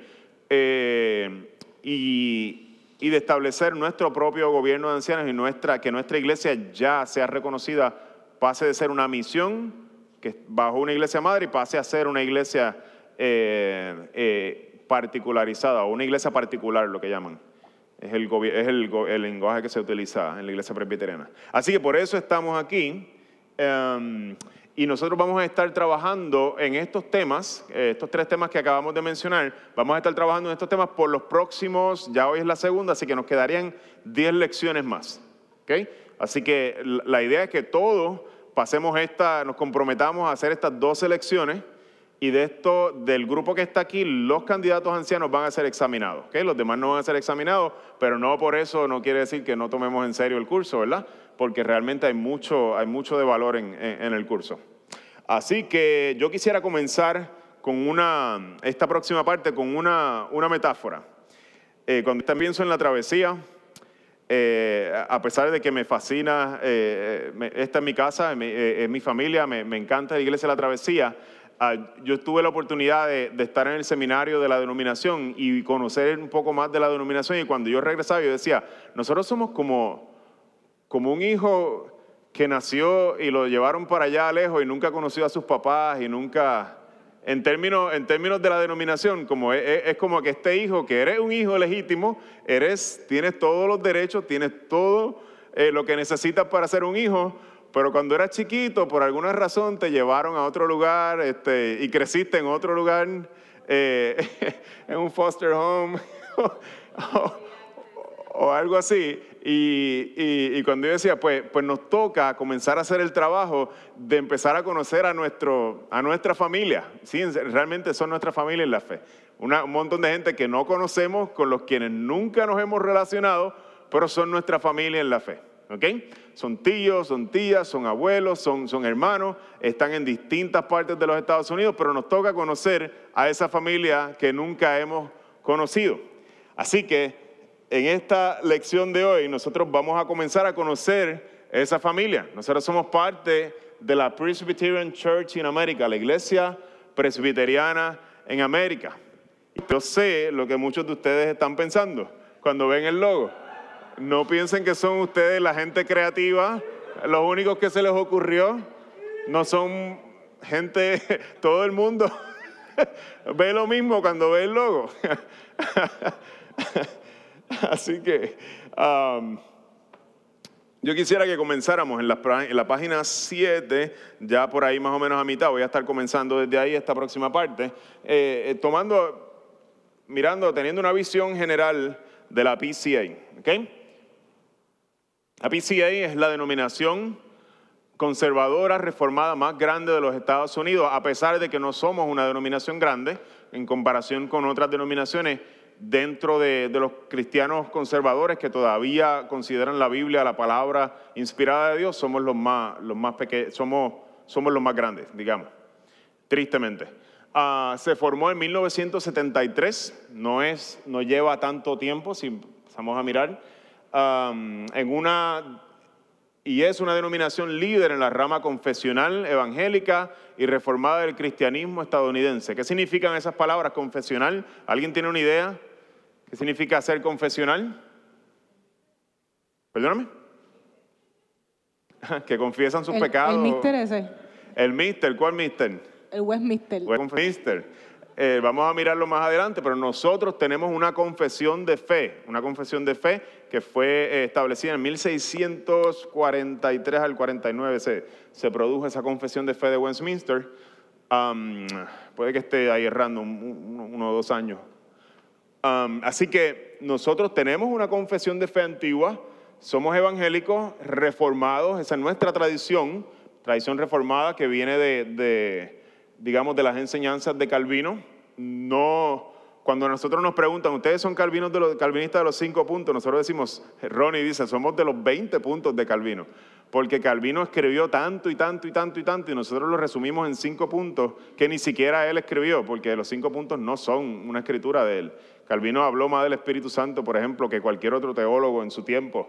Speaker 2: eh, y, y de establecer nuestro propio gobierno de ancianos y nuestra, que nuestra iglesia ya sea reconocida, pase de ser una misión que bajo una iglesia madre y pase a ser una iglesia eh, eh, particularizada o una iglesia particular, lo que llaman. Es, el, es el, lenguaje que se utiliza en la iglesia presbiteriana. Así que por eso estamos aquí. Em, y nosotros vamos a estar trabajando en estos temas, eh, estos tres temas que acabamos de mencionar, vamos a estar trabajando en estos temas por los próximos, ya hoy es la segunda, así que nos quedarían 10 lecciones más. Así que la idea es que todo pasemos esta, nos comprometamos a hacer estas dos elecciones y de esto, del grupo que está aquí, los candidatos ancianos van a ser examinados. ¿okay? Los demás no van a ser examinados, pero no por eso no quiere decir que no tomemos en serio el curso, ¿verdad? Porque realmente hay mucho, hay mucho de valor en, el curso. Así que yo quisiera comenzar con una, esta próxima parte con una, una metáfora. Eh, cuando pienso en la travesía, eh, a pesar de que me fascina, eh, esta es mi casa, eh, es mi familia, me, encanta la iglesia la travesía, ah, yo tuve la oportunidad de, estar en el seminario de la denominación y conocer un poco más de la denominación y cuando yo regresaba yo decía, nosotros somos como, como un hijo que nació y lo llevaron para allá lejos y nunca conoció a sus papás y nunca en términos, en términos de la denominación, como es, como que este hijo, que eres un hijo legítimo, eres, tienes todos los derechos, tienes todo eh, lo que necesitas para ser un hijo, pero cuando eras chiquito, por alguna razón te llevaron a otro lugar este, y creciste en otro lugar, eh, (laughs) en un foster home (laughs) o algo así. Y, cuando yo decía, pues, pues nos toca comenzar a hacer el trabajo de empezar a conocer a, nuestro, a nuestra familia. Sí, realmente son nuestra familia en la fe. un montón de gente que no conocemos, con los quienes nunca nos hemos relacionado, pero son nuestra familia en la fe. ¿ok? Son tíos, son tías, son abuelos, son, son hermanos, están en distintas partes de los Estados Unidos, pero nos toca conocer a esa familia que nunca hemos conocido. Así que en esta lección de hoy nosotros vamos a comenzar a conocer esa familia. Nosotros somos parte de la Presbyterian Church in America, la iglesia presbiteriana en América. Yo sé lo que muchos de ustedes están pensando cuando ven el logo. No piensen que son ustedes la gente creativa, los únicos que se les ocurrió. No son gente, (laughs) todo el mundo (laughs) ve lo mismo cuando ve el logo. (laughs) (laughs) Así que Yo quisiera que comenzáramos en la, en la, página 7, ya por ahí más o menos a mitad, voy a estar comenzando desde ahí esta próxima parte, eh, eh, tomando, mirando, teniendo una visión general de la PCA. ¿okay? La PCA es la denominación conservadora reformada más grande de los Estados Unidos, a pesar de que no somos una denominación grande en comparación con otras denominaciones dentro de, los cristianos conservadores que todavía consideran la Biblia la palabra inspirada de Dios, somos los más, los más pequeños, somos, somos los más grandes, digamos, tristemente. Ah, se formó en 1973, no, es, no lleva tanto tiempo, si empezamos a mirar, en una, y es una denominación líder en la rama confesional evangélica y reformada del cristianismo estadounidense. ¿Qué significan esas palabras confesional? ¿Alguien tiene una idea? ¿Qué significa ser confesional? Perdóname. (laughs) que confiesan sus pecados.
Speaker 3: El mister ese.
Speaker 2: El mister, ¿cuál mister?
Speaker 3: El Westminster.
Speaker 2: Westminster. Eh, vamos a mirarlo más adelante, pero nosotros tenemos una confesión de fe, una confesión de fe que fue eh, establecida en 1643 al 49, se, se produjo esa confesión de fe de Westminster. puede que esté ahí errando uno o dos años así que nosotros tenemos una confesión de fe antigua, somos evangélicos reformados, esa es nuestra tradición, tradición reformada que viene de, digamos, de las enseñanzas de Calvino. No, cuando nosotros nos preguntan, ¿ustedes son calvinos de los, calvinistas de los cinco puntos? Nosotros decimos, Ronnie dice, somos de los 20 puntos de Calvino porque Calvino escribió tanto y tanto y tanto y tanto y nosotros lo resumimos en cinco puntos que ni siquiera él escribió, porque los cinco puntos no son una escritura de él. Calvino habló más del Espíritu Santo, por ejemplo, que cualquier otro teólogo en su tiempo.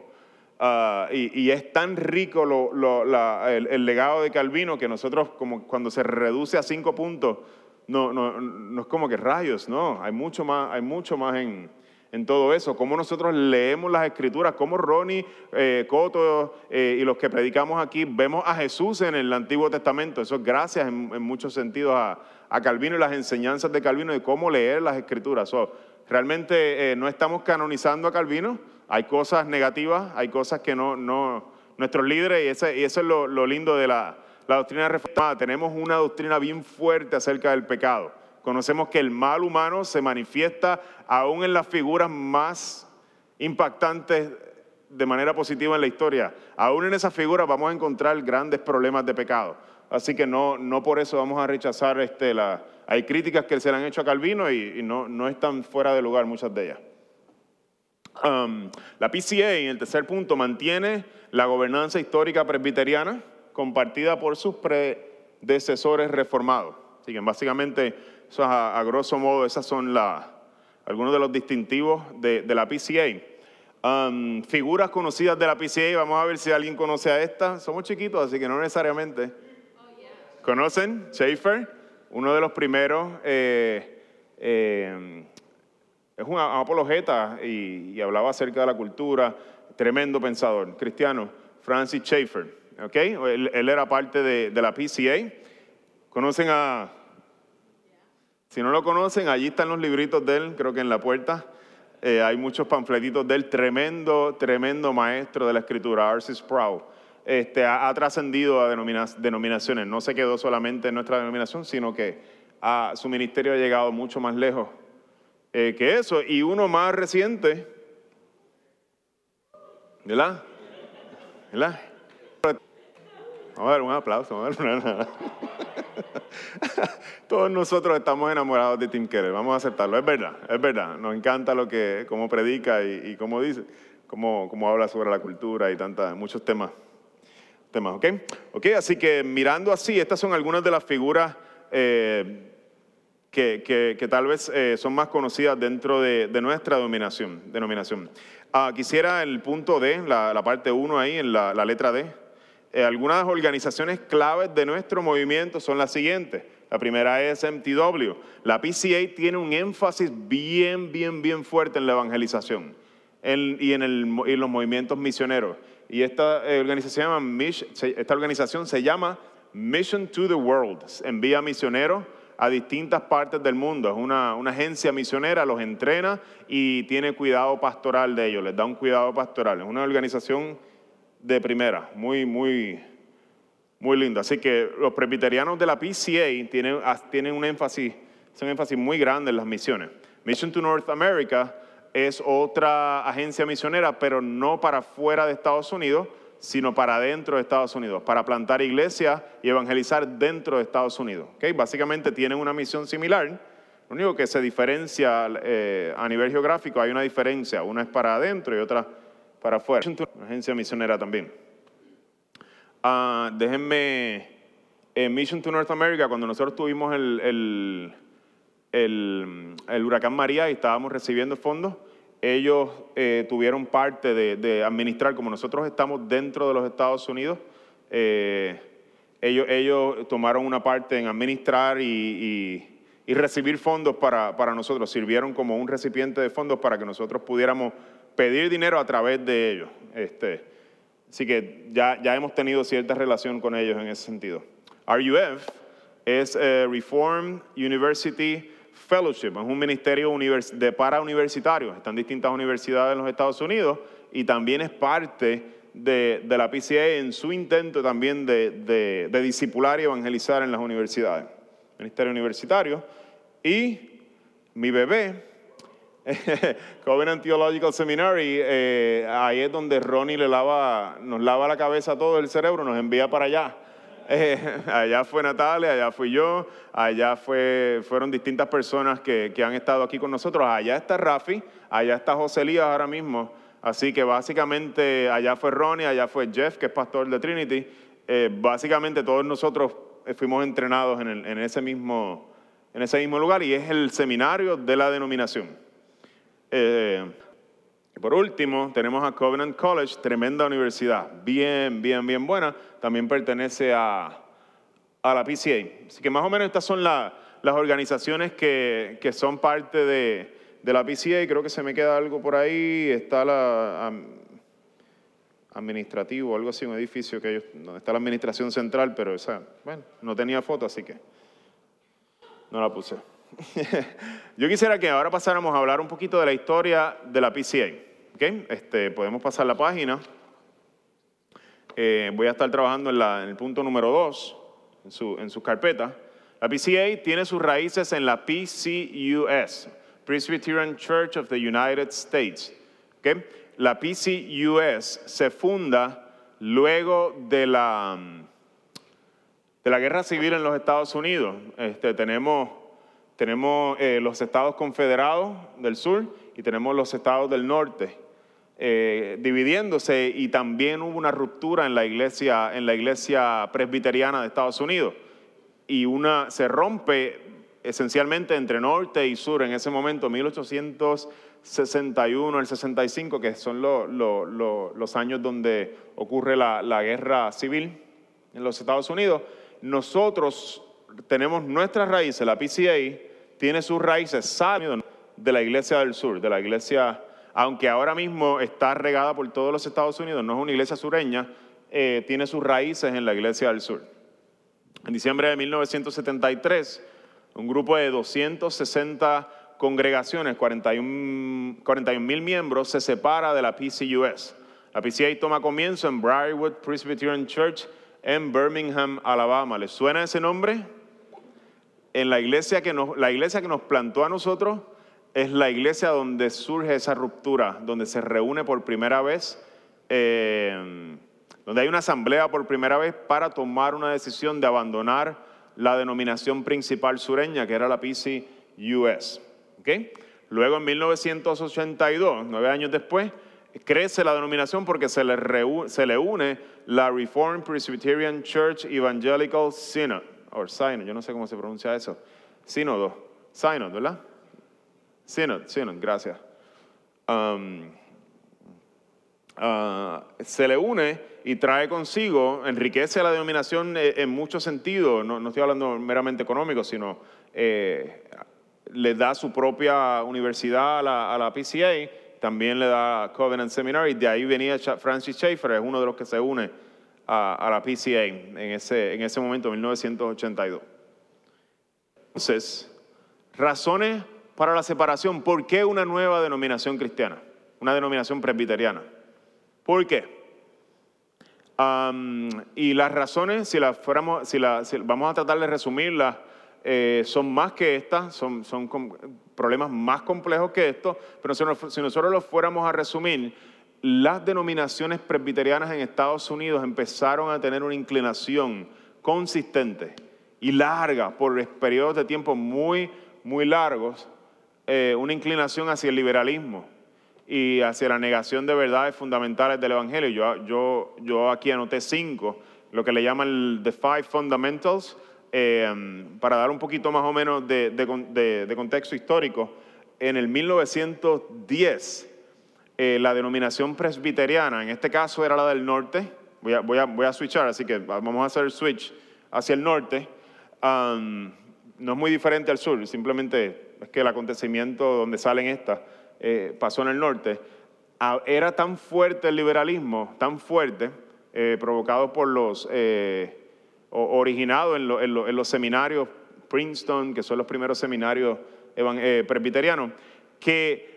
Speaker 2: Ah, y, es tan rico el, legado de Calvino que nosotros, como cuando se reduce a cinco puntos, no, no, es como que rayos, no, hay mucho más, hay mucho más en, todo eso, cómo nosotros leemos las escrituras, cómo Ronnie, eh, Coto eh, y los que predicamos aquí vemos a Jesús en el Antiguo Testamento. Eso es gracias en, muchos sentidos a, Calvino y las enseñanzas de Calvino de cómo leer las escrituras. Realmente eh, no estamos canonizando a Calvino, hay cosas negativas, hay cosas que no, no nuestros líderes, y, ese, y eso es lo, lindo de la, la doctrina reformada, tenemos una doctrina bien fuerte acerca del pecado. Conocemos que el mal humano se manifiesta aún en las figuras más impactantes de manera positiva en la historia. Aún en esas figuras vamos a encontrar grandes problemas de pecado. Así que no, no por eso vamos a rechazar este, la... Hay críticas que se le han hecho a Calvino y, no, no, están fuera de lugar muchas de ellas. Um, la PCA, en el tercer punto, mantiene la gobernanza histórica presbiteriana compartida por sus predecesores reformados. Así que básicamente a, grosso modo, esas son algunos de los distintivos de, la PCA. Um, figuras conocidas de la PCA, vamos a ver si alguien conoce a esta. Somos chiquitos, así que no necesariamente. ¿Conocen? Schaefer, uno de los primeros. Eh, eh, es un apologeta y, hablaba acerca de la cultura. Tremendo pensador, cristiano, Francis Schaeffer. ¿okay? Él, era parte de, de la PCA. ¿Conocen a si no lo conocen, allí están los libritos de él, creo que en la puerta. Eh, hay muchos panfletitos del tremendo, tremendo maestro de la escritura, Arcis Sproul. Este, ha, trascendido a denominaciones, no se quedó solamente en nuestra denominación, sino que su ministerio ha llegado mucho más lejos eh, que eso. Y uno más reciente, ¿verdad? ¿verdad? Vamos a dar un aplauso. (laughs) Todos nosotros estamos enamorados de Tim Keller, vamos a aceptarlo. Es verdad, es verdad. Nos encanta lo que, cómo predica y, cómo dice, cómo, cómo, habla sobre la cultura y tantas, muchos temas. Temas ¿ok? Ok, así que mirando así, estas son algunas de las figuras eh, que, que, tal vez eh, son más conocidas dentro de, nuestra denominación. denominación. Ah, quisiera el punto D, la, la parte 1 ahí, en la, la letra D. Eh, algunas organizaciones claves de nuestro movimiento son las siguientes. La primera es MTW. La PCA tiene un énfasis bien, bien, bien fuerte en la evangelización y, en los movimientos misioneros. Y esta, eh, organización esta organización se llama Mission to the World. Envía misioneros a distintas partes del mundo. Es una, agencia misionera, los entrena y tiene cuidado pastoral de ellos, les da un cuidado pastoral. Es una organización de primera, muy, muy, muy lindo. Así que los presbiterianos de la PCA tienen, tienen un énfasis, un énfasis muy grande en las misiones. Mission to North America es otra agencia misionera, pero no para fuera de Estados Unidos, sino para dentro de Estados Unidos, para plantar iglesias y evangelizar dentro de Estados Unidos. ¿Okay? Básicamente tienen una misión similar, lo único que se diferencia eh, a nivel geográfico, hay una diferencia, una es para adentro y otra para afuera. Una agencia misionera también. Uh, déjenme, en Mission to North America, cuando nosotros tuvimos el, el huracán María y estábamos recibiendo fondos, ellos eh, tuvieron parte de, administrar, como nosotros estamos dentro de los Estados Unidos, eh, ellos, tomaron una parte en administrar y, recibir fondos para, nosotros, sirvieron como un recipiente de fondos para que nosotros pudiéramos pedir dinero a través de ellos. Este, así que ya, ya hemos tenido cierta relación con ellos en ese sentido. RUF es eh, Reform University Fellowship, es un ministerio de para universitarios, están distintas universidades en los Estados Unidos y también es parte de, la PCA en su intento también de, de, discipular y evangelizar en las universidades. Ministerio Universitario. Y mi bebé, (laughs) Covenant Theological Seminary, eh, ahí es donde Ronnie le lava, nos lava la cabeza todo el cerebro, nos envía para allá (laughs) allá fue Natalia, allá fui yo, allá fue, fueron distintas personas que, han estado aquí con nosotros. Allá está Rafi, allá está José Elías ahora mismo. Así que básicamente allá fue Ronnie, allá fue Jeff, que es pastor de Trinity. Eh, básicamente todos nosotros fuimos entrenados en, ese mismo, en ese mismo lugar y es el seminario de la denominación. Eh, por último, tenemos a Covenant College, tremenda universidad, bien, bien, bien buena. También pertenece a, la PCA. Así que más o menos estas son las organizaciones que, son parte de, la PCA. Creo que se me queda algo por ahí. Está la administrativo, algo así, un edificio que ellos, donde está la administración central, pero esa, bueno, no tenía foto, así que no la puse. (laughs) Yo quisiera que ahora pasáramos a hablar un poquito de la historia de la PCA. Este, podemos pasar la página. Eh, voy a estar trabajando en, el punto número 2, en su, en su carpeta. La PCA tiene sus raíces en la PCUS, Presbyterian Church of the United States. La PCUS se funda luego de la, de la guerra civil en los Estados Unidos. Este, tenemos tenemos eh, los estados confederados del sur y tenemos los estados del norte. Eh, dividiéndose y también hubo una ruptura en la iglesia, en la iglesia presbiteriana de Estados Unidos. Y una se rompe esencialmente entre norte y sur en ese momento, 1861 al 65, que son los años donde ocurre la, la guerra civil en los Estados Unidos. Nosotros tenemos nuestras raíces, la PCA tiene sus raíces de la iglesia del sur, de la iglesia aunque ahora mismo está regada por todos los Estados Unidos, no es una iglesia sureña, eh, tiene sus raíces en la iglesia del sur. En diciembre de 1973, un grupo de 260 congregaciones, 41 mil miembros, se separa de la PCUS. La PCA toma comienzo en Briarwood Presbyterian Church en Birmingham, Alabama. ¿Les suena ese nombre? En la iglesia que nos, la iglesia que nos plantó a nosotros es la iglesia donde surge esa ruptura, donde se reúne por primera vez, eh, donde hay una asamblea por primera vez para tomar una decisión de abandonar la denominación principal sureña, que era la PCUS. ¿Okay? Luego en 1982, nueve años después, crece la denominación porque se le, se le une la Reformed Presbyterian Church Evangelical Synod, o Synod, yo no sé cómo se pronuncia eso, sínodo, Synod, ¿verdad? Synod, Synod, gracias. Um, uh, se le une y trae consigo, enriquece la denominación eh, en muchos sentidos, no, estoy hablando meramente económico, sino eh, le da su propia universidad a la, PCA, también le da Covenant Seminary, de ahí venía Francis Schaeffer, es uno de los que se une a, la PCA en ese, en ese momento, 1982. Entonces, razones para la separación. ¿Por qué una nueva denominación cristiana? Una denominación presbiteriana. ¿Por qué? y las razones, si las fuéramos, si, vamos a tratar de resumirlas, eh, son más que estas, son, son problemas más complejos que estos, pero si, si nosotros los fuéramos a resumir, las denominaciones presbiterianas en Estados Unidos empezaron a tener una inclinación consistente y larga por periodos de tiempo muy, muy largos, eh, una inclinación hacia el liberalismo y hacia la negación de verdades fundamentales del Evangelio. Yo, aquí anoté cinco, lo que le llaman The Five Fundamentals, eh, para dar un poquito más o menos de, contexto histórico. En el 1910, eh, la denominación presbiteriana, en este caso era la del norte, voy a, voy a, voy a switchar, así que vamos a hacer el switch hacia el norte, no es muy diferente al sur, simplemente es que el acontecimiento donde salen estas eh, pasó en el norte. era tan fuerte el liberalismo, tan fuerte, eh, provocado por los, eh, originado en, en, los seminarios Princeton, que son los primeros seminarios presbiterianos, que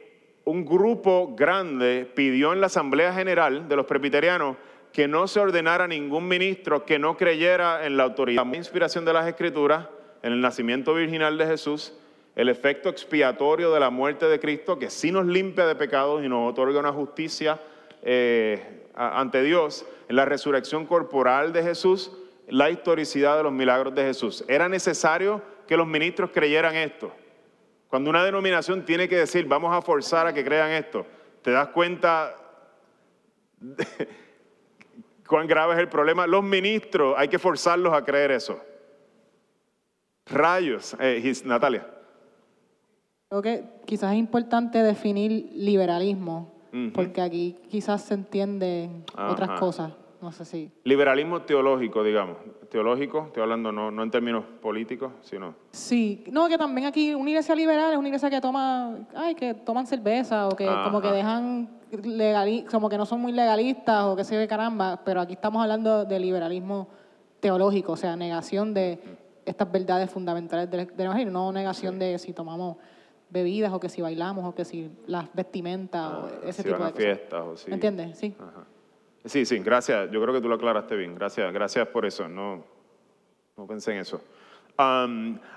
Speaker 2: un grupo grande pidió en la Asamblea General de los presbiterianos que no se ordenara ningún ministro que no creyera en la autoridad. La inspiración de las Escrituras, en el nacimiento virginal de Jesús, el efecto expiatorio de la muerte de Cristo, que sí nos limpia de pecados y nos otorga una justicia eh, ante Dios, en la resurrección corporal de Jesús, la historicidad de los milagros de Jesús. Era necesario que los ministros creyeran esto. Cuando una denominación tiene que decir, vamos a forzar a que crean esto, te das cuenta (laughs) cuán grave es el problema. Los ministros hay que forzarlos a creer eso. Rayos, eh, Natalia.
Speaker 3: Creo que quizás es importante definir liberalismo, porque aquí quizás se entienden otras cosas. No sé si.
Speaker 2: Liberalismo teológico, digamos. Teológico, estoy hablando no, no en términos políticos, sino.
Speaker 3: Sí, no, que también aquí una iglesia liberal es una iglesia que toma, ay, que toman cerveza o que como que dejan como que no son muy legalistas o que se ve caramba, pero aquí estamos hablando de liberalismo teológico, o sea, negación de estas verdades fundamentales del, Evangelio, no negación de si tomamos bebidas o que si bailamos o que si las vestimentas o ah, ese tipo de
Speaker 2: fiestas, O
Speaker 3: ¿Me entiendes? Sí.
Speaker 2: Sí, sí, gracias. Yo creo que tú lo aclaraste bien. Gracias, gracias por eso. No, no pensé en eso.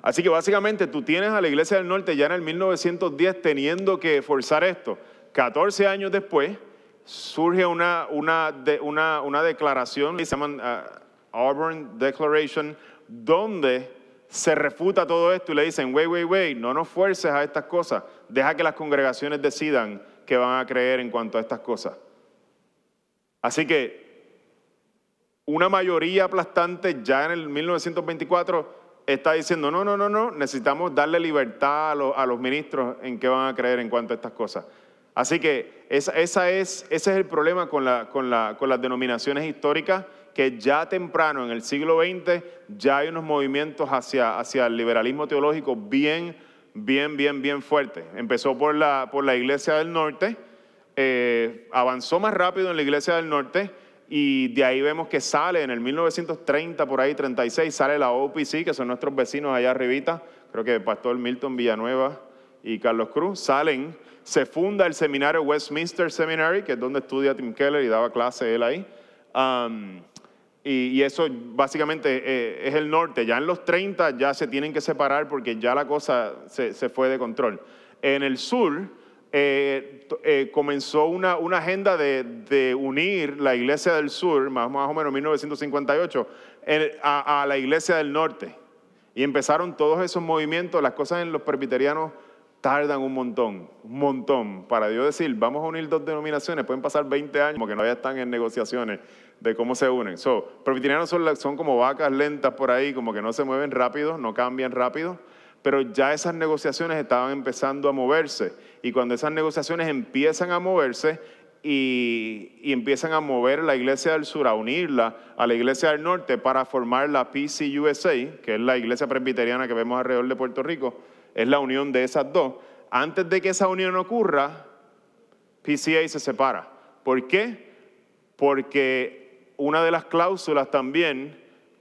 Speaker 2: así que básicamente tú tienes a la Iglesia del Norte ya en el 1910 teniendo que forzar esto. 14 años después, surge una, una, una, una declaración, se llaman uh, Auburn Declaration, donde se refuta todo esto y le dicen, wait, wait, wait, no nos fuerces a estas cosas, deja que las congregaciones decidan que van a creer en cuanto a estas cosas. Así que una mayoría aplastante ya en el 1924 está diciendo, no, no, no, no, necesitamos darle libertad a los ministros en qué van a creer en cuanto a estas cosas. Así que esa, es, ese es el problema con, las denominaciones históricas, que ya temprano, en el siglo XX, ya hay unos movimientos hacia, el liberalismo teológico bien, bien, bien, bien fuertes. Empezó por la, Iglesia del Norte, eh, avanzó más rápido en la Iglesia del Norte, y de ahí vemos que sale en el 1930, por ahí 36, sale la OPC, que son nuestros vecinos allá arribita, creo que el pastor Milton Villanueva y Carlos Cruz, salen se funda el seminario Westminster Seminary, que es donde estudia Tim Keller y daba clase él ahí. Y, eso básicamente eh, es el norte. Ya en los 30 ya se tienen que separar porque ya la cosa se, fue de control. En el sur eh, eh, comenzó una, agenda de, unir la iglesia del sur, más, o menos 1958, a, a la iglesia del norte. Y empezaron todos esos movimientos, las cosas en los presbiterianos tardan un montón, un montón. Para Dios decir, vamos a unir dos denominaciones, pueden pasar 20 años, como que no ya están en negociaciones de cómo se unen. So, presbiterianos son, son como vacas lentas por ahí, como que no se mueven rápido, no cambian rápido, pero ya esas negociaciones estaban empezando a moverse. Y cuando esas negociaciones empiezan a moverse, y, empiezan a mover la iglesia del sur, a unirla a la iglesia del norte para formar la PCUSA, que es la iglesia presbiteriana que vemos alrededor de Puerto Rico, es la unión de esas dos. Antes de que esa unión ocurra, PCA se separa. ¿Por qué? Porque una de las cláusulas también,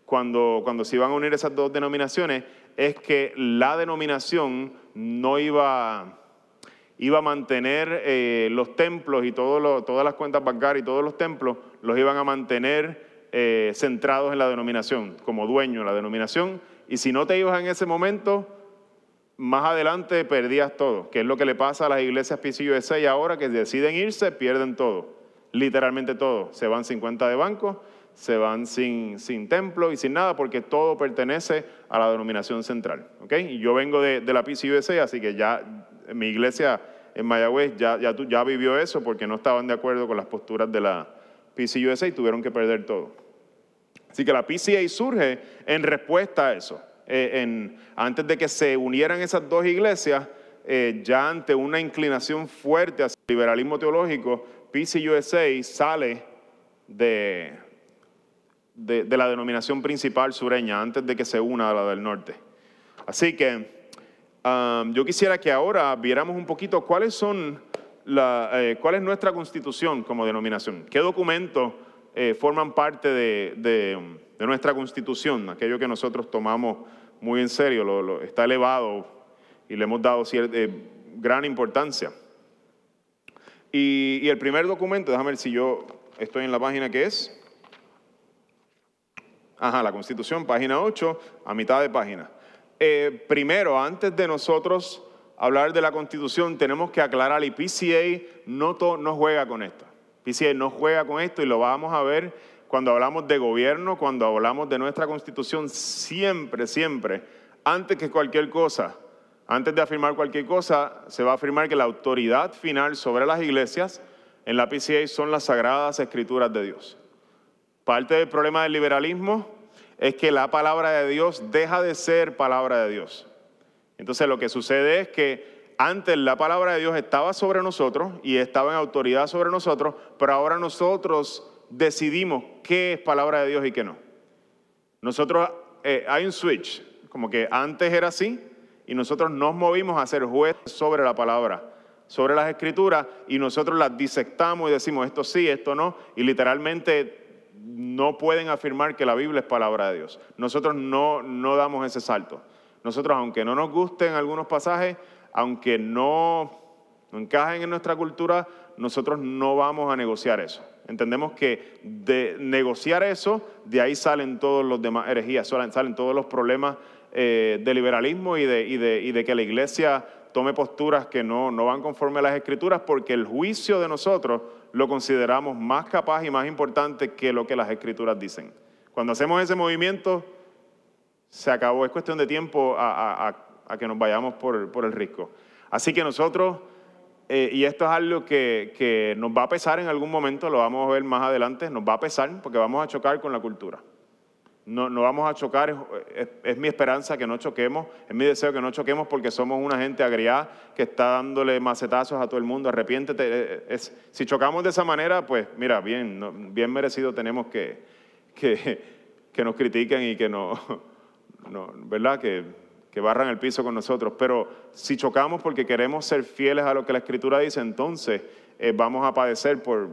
Speaker 2: cuando, cuando se iban a unir esas dos denominaciones, es que la denominación no iba, iba a mantener eh, los templos y todas las cuentas bancarias y todos los templos, los iban a mantener eh, centrados en la denominación, como dueño de la denominación, y si no te ibas en ese momento, más adelante perdías todo, que es lo que le pasa a las iglesias PCUSA y ahora que deciden irse, pierden todo, literalmente todo. Se van sin cuenta de banco, se van sin, sin templo y sin nada, porque todo pertenece a la denominación central. ¿okay? Y yo vengo de, de la PCUSA, así que ya mi iglesia en Mayagüez ya, ya, ya vivió eso porque no estaban de acuerdo con las posturas de la PCUSA y tuvieron que perder todo. Así que la PCA surge en respuesta a eso. Eh, antes de que se unieran esas dos iglesias, eh, ya ante una inclinación fuerte hacia el liberalismo teológico, PCUSA sale de, de, la denominación principal sureña antes de que se una a la del norte. Así que yo quisiera que ahora viéramos un poquito cuáles son la, eh, cuál es nuestra constitución como denominación, qué documentos forman parte de, nuestra constitución, aquello que nosotros tomamos muy en serio, lo, está elevado y le hemos dado eh, gran importancia. Y, el primer documento, déjame ver si yo estoy en la página que es. Ajá, la Constitución, página 8, a mitad de página. Eh, primero, antes de nosotros hablar de la Constitución, tenemos que aclarar, y PCA no, no juega con esto. PCA no juega con esto y lo vamos a ver cuando hablamos de gobierno, cuando hablamos de nuestra constitución, siempre, siempre, antes que cualquier cosa, antes de afirmar cualquier cosa, se va a afirmar que la autoridad final sobre las iglesias en la PCA son las sagradas escrituras de Dios. Parte del problema del liberalismo es que la palabra de Dios deja de ser palabra de Dios. Entonces lo que sucede es que antes la palabra de Dios estaba sobre nosotros y estaba en autoridad sobre nosotros, pero ahora nosotros decidimos qué es palabra de Dios y qué no. Nosotros, eh, hay un switch, como que antes era así, y nosotros nos movimos a ser jueces sobre la palabra, sobre las escrituras, y nosotros las disectamos y decimos esto sí, esto no, y literalmente no pueden afirmar que la Biblia es palabra de Dios. Nosotros no, no damos ese salto. Nosotros, aunque no nos gusten algunos pasajes, aunque no, encajen en nuestra cultura, nosotros no vamos a negociar eso. Entendemos que de negociar eso, de ahí salen todos los demás herejías, salen todos los problemas eh, de liberalismo y de, y, de, que la iglesia tome posturas que no, no van conforme a las escrituras, porque el juicio de nosotros lo consideramos más capaz y más importante que lo que las escrituras dicen. Cuando hacemos ese movimiento, se acabó, es cuestión de tiempo a, que nos vayamos por, el risco. Así que nosotros eh, y esto es algo que, nos va a pesar en algún momento, lo vamos a ver más adelante, nos va a pesar porque vamos a chocar con la cultura. No, no vamos a chocar, es, mi esperanza que no choquemos, es mi deseo que no choquemos porque somos una gente agriada que está dándole macetazos a todo el mundo, arrepiéntete. Eh, eh, si chocamos de esa manera, pues mira, bien, bien merecido tenemos que, que, que nos critiquen y que no, (laughs) no ¿verdad? Que, que barran el piso con nosotros. Pero si chocamos porque queremos ser fieles a lo que la Escritura dice, entonces eh, vamos a padecer por,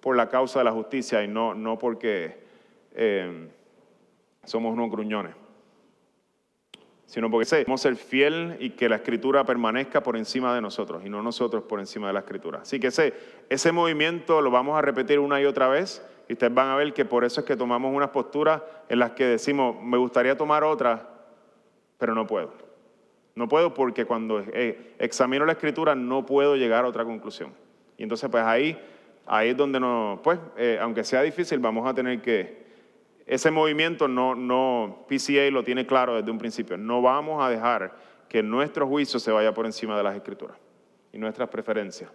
Speaker 2: por, la causa de la justicia y no, no porque eh, somos unos gruñones. Sino porque queremos ser fiel y que la Escritura permanezca por encima de nosotros y no nosotros por encima de la Escritura. Así que ese, ese movimiento lo vamos a repetir una y otra vez y ustedes van a ver que por eso es que tomamos unas posturas en las que decimos, me gustaría tomar otra pero no puedo. No puedo porque cuando eh, examino la escritura no puedo llegar a otra conclusión. Y entonces pues ahí, ahí es donde no, pues eh, aunque sea difícil vamos a tener que, ese movimiento no, no, PCA lo tiene claro desde un principio, no vamos a dejar que nuestro juicio se vaya por encima de las escrituras y nuestras preferencias.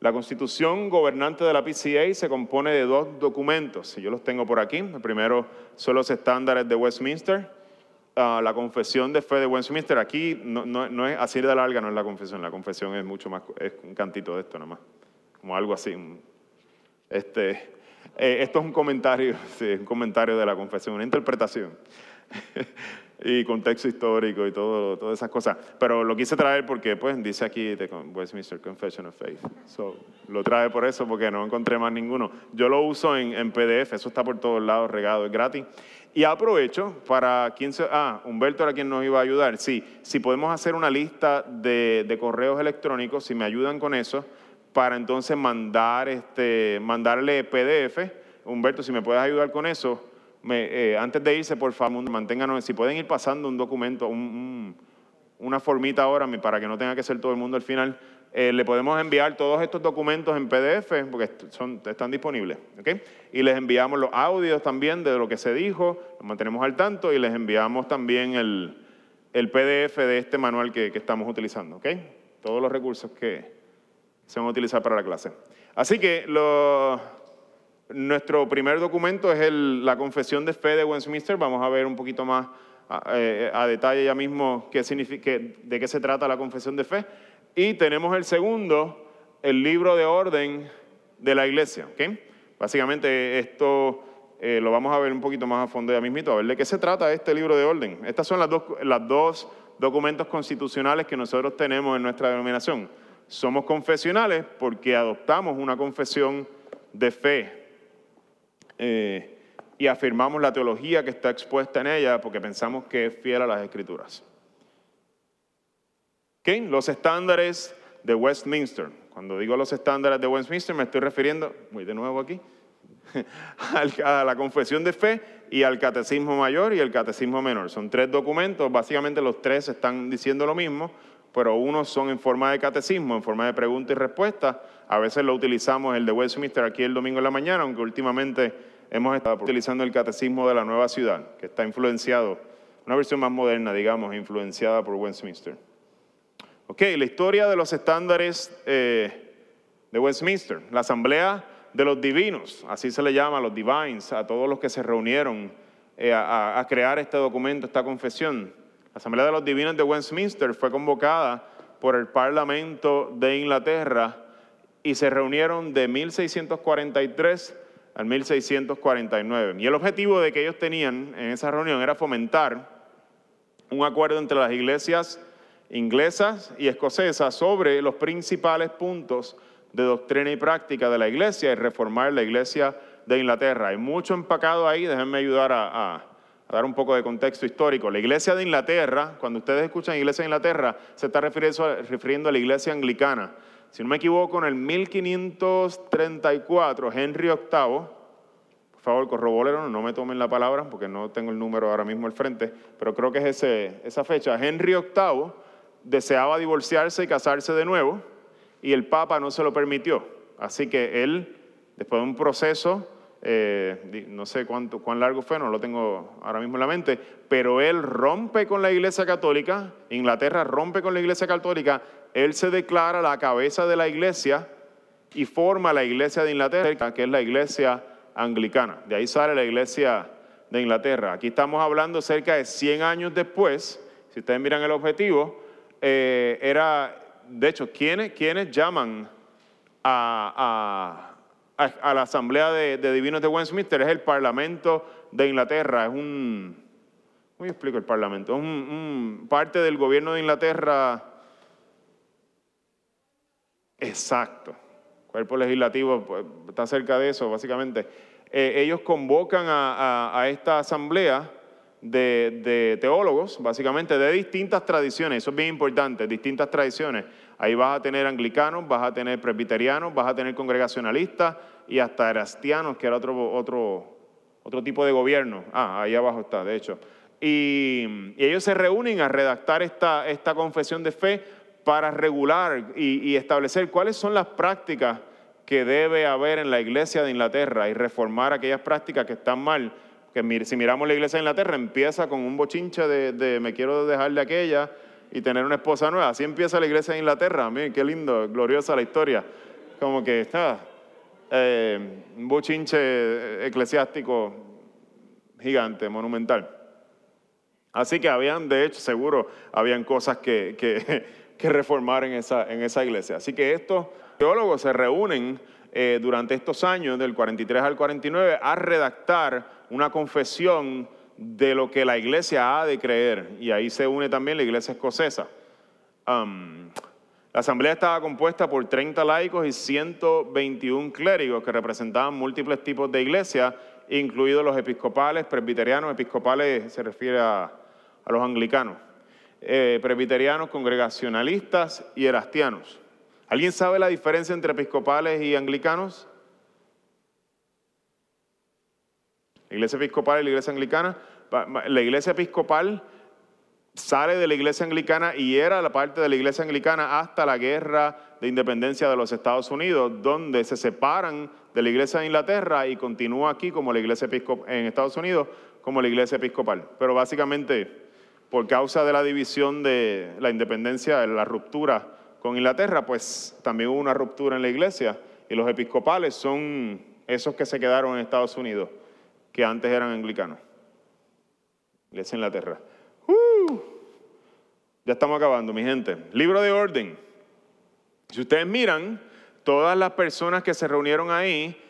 Speaker 2: La constitución gobernante de la PCA se compone de dos documentos, y yo los tengo por aquí. El primero son los estándares de Westminster, la confesión de fe de Westminster, aquí no, es así de larga, no es la confesión, la confesión es mucho más, es un cantito de esto nomás, como algo así. Este, eh, esto es un comentario, (laughs) sí, un comentario de la confesión, una interpretación. (laughs) y contexto histórico y todo, todas esas cosas. Pero lo quise traer porque pues dice aquí de Westminster Confession of Faith. So, lo trae por eso porque no encontré más ninguno. Yo lo uso en, en PDF, eso está por todos lados regado, es gratis. Y aprovecho para quien se, ah, Humberto era quien nos iba a ayudar. Sí, si podemos hacer una lista de, de, correos electrónicos, si me ayudan con eso, para entonces mandar este, mandarle PDF Humberto, si me puedes ayudar con eso, eh, antes de irse, por favor, manténganos, si pueden ir pasando un documento, una formita ahora para que no tenga que ser todo el mundo al final. Eh, le podemos enviar todos estos documentos en PDF porque son, están disponibles. Y les enviamos los audios también de lo que se dijo, los mantenemos al tanto y les enviamos también el, PDF de este manual que, estamos utilizando. Todos los recursos que se van a utilizar para la clase. Así que nuestro primer documento es la confesión de fe de Westminster. Vamos a ver un poquito más a, eh, detalle ya mismo qué de qué se trata la confesión de fe. Y tenemos el segundo, el libro de orden de la iglesia. Básicamente esto eh, lo vamos a ver un poquito más a fondo ya mismito, a ver de qué se trata este libro de orden. Estas son las dos, las dos documentos constitucionales que nosotros tenemos en nuestra denominación. Somos confesionales porque adoptamos una confesión de fe eh, y afirmamos la teología que está expuesta en ella porque pensamos que es fiel a las escrituras. Los estándares de Westminster. Cuando digo los estándares de Westminster me estoy refiriendo, voy de nuevo aquí, (laughs) a la confesión de fe y al catecismo mayor y el catecismo menor. Son tres documentos, básicamente los tres están diciendo lo mismo, pero unos son en forma de catecismo, en forma de pregunta y respuesta. A veces lo utilizamos el de Westminster aquí el domingo en la mañana, aunque últimamente hemos estado utilizando el catecismo de la nueva ciudad, que está influenciado, una versión más moderna, digamos, influenciada por Westminster. Ok, la historia de los estándares eh, de Westminster, la asamblea de los divinos, así se le llama a los divines, a todos los que se reunieron eh, a, crear este documento, esta confesión. La asamblea de los divinos de Westminster fue convocada por el Parlamento de Inglaterra y se reunieron de 1643 al 1649. Y el objetivo de que ellos tenían en esa reunión era fomentar un acuerdo entre las iglesias inglesas y escocesas sobre los principales puntos de doctrina y práctica de la iglesia y reformar la iglesia de Inglaterra. Hay mucho empacado ahí, déjenme ayudar a, dar un poco de contexto histórico. La iglesia de Inglaterra, cuando ustedes escuchan iglesia de Inglaterra, se está refiriendo, a la iglesia anglicana. Si no me equivoco, en el 1534, Henry VIII, por favor, corrobórenlo, no me tomen la palabra porque no tengo el número ahora mismo al frente, pero creo que es esa fecha. Henry VIII deseaba divorciarse y casarse de nuevo y el Papa no se lo permitió. Así que él, después de un proceso, eh, no sé cuánto, cuán largo fue, no lo tengo ahora mismo en la mente, pero él rompe con la Iglesia Católica, Inglaterra rompe con la Iglesia Católica, él se declara la cabeza de la Iglesia y forma la Iglesia de Inglaterra, que es la Iglesia anglicana. De ahí sale la Iglesia de Inglaterra. Aquí estamos hablando cerca de 100 años después, si ustedes miran el objetivo, eh, era, de hecho, ¿quiénes, llaman a, la Asamblea de, Divinos de Westminster? Es el Parlamento de Inglaterra, es un, ¿cómo explico el Parlamento? Es un, parte del gobierno de Inglaterra, exacto, cuerpo legislativo pues, está cerca de eso, básicamente. Eh, ellos convocan a esta asamblea de, teólogos, básicamente de distintas tradiciones, eso es bien importante, distintas tradiciones. Ahí vas a tener anglicanos, vas a tener presbiterianos, vas a tener congregacionalistas y hasta erastianos, que era otro, otro, otro tipo de gobierno. Ah, ahí abajo está, de hecho. Y, ellos se reúnen a redactar esta, esta confesión de fe para regular y, establecer cuáles son las prácticas que debe haber en la iglesia de Inglaterra y reformar aquellas prácticas que están mal que si miramos la iglesia de Inglaterra, empieza con un bochinche de, me quiero dejar de aquella y tener una esposa nueva. Así empieza la iglesia de Inglaterra. Miren, qué lindo, gloriosa la historia. Como que está eh, un bochinche eclesiástico gigante, monumental. Así que habían, de hecho, seguro, habían cosas que, que, (laughs) reformar en esa, en esa iglesia. Así que estos teólogos se reúnen eh, durante estos años, del 43 al 49, a redactar una confesión de lo que la iglesia ha de creer. Y ahí se une también la iglesia escocesa. la asamblea estaba compuesta por 30 laicos y 121 clérigos que representaban múltiples tipos de iglesias, incluidos los episcopales, presbiterianos, episcopales se refiere a, los anglicanos, eh, presbiterianos, congregacionalistas y erastianos. ¿Alguien sabe la diferencia entre episcopales y anglicanos? La iglesia episcopal y la iglesia anglicana. La iglesia episcopal sale de la iglesia anglicana y era la parte de la iglesia anglicana hasta la guerra de independencia de los Estados Unidos, donde se separan de la iglesia de Inglaterra y continúa aquí como la iglesia episcopal en Estados Unidos como la iglesia episcopal. Pero básicamente, por causa de la división de la independencia, la ruptura con Inglaterra, pues también hubo una ruptura en la iglesia y los episcopales son esos que se quedaron en Estados Unidos, que antes eran anglicanos. Iglesia Inglaterra. Uh, ya estamos acabando, mi gente. Libro de orden. Si ustedes miran, todas las personas que se reunieron ahí,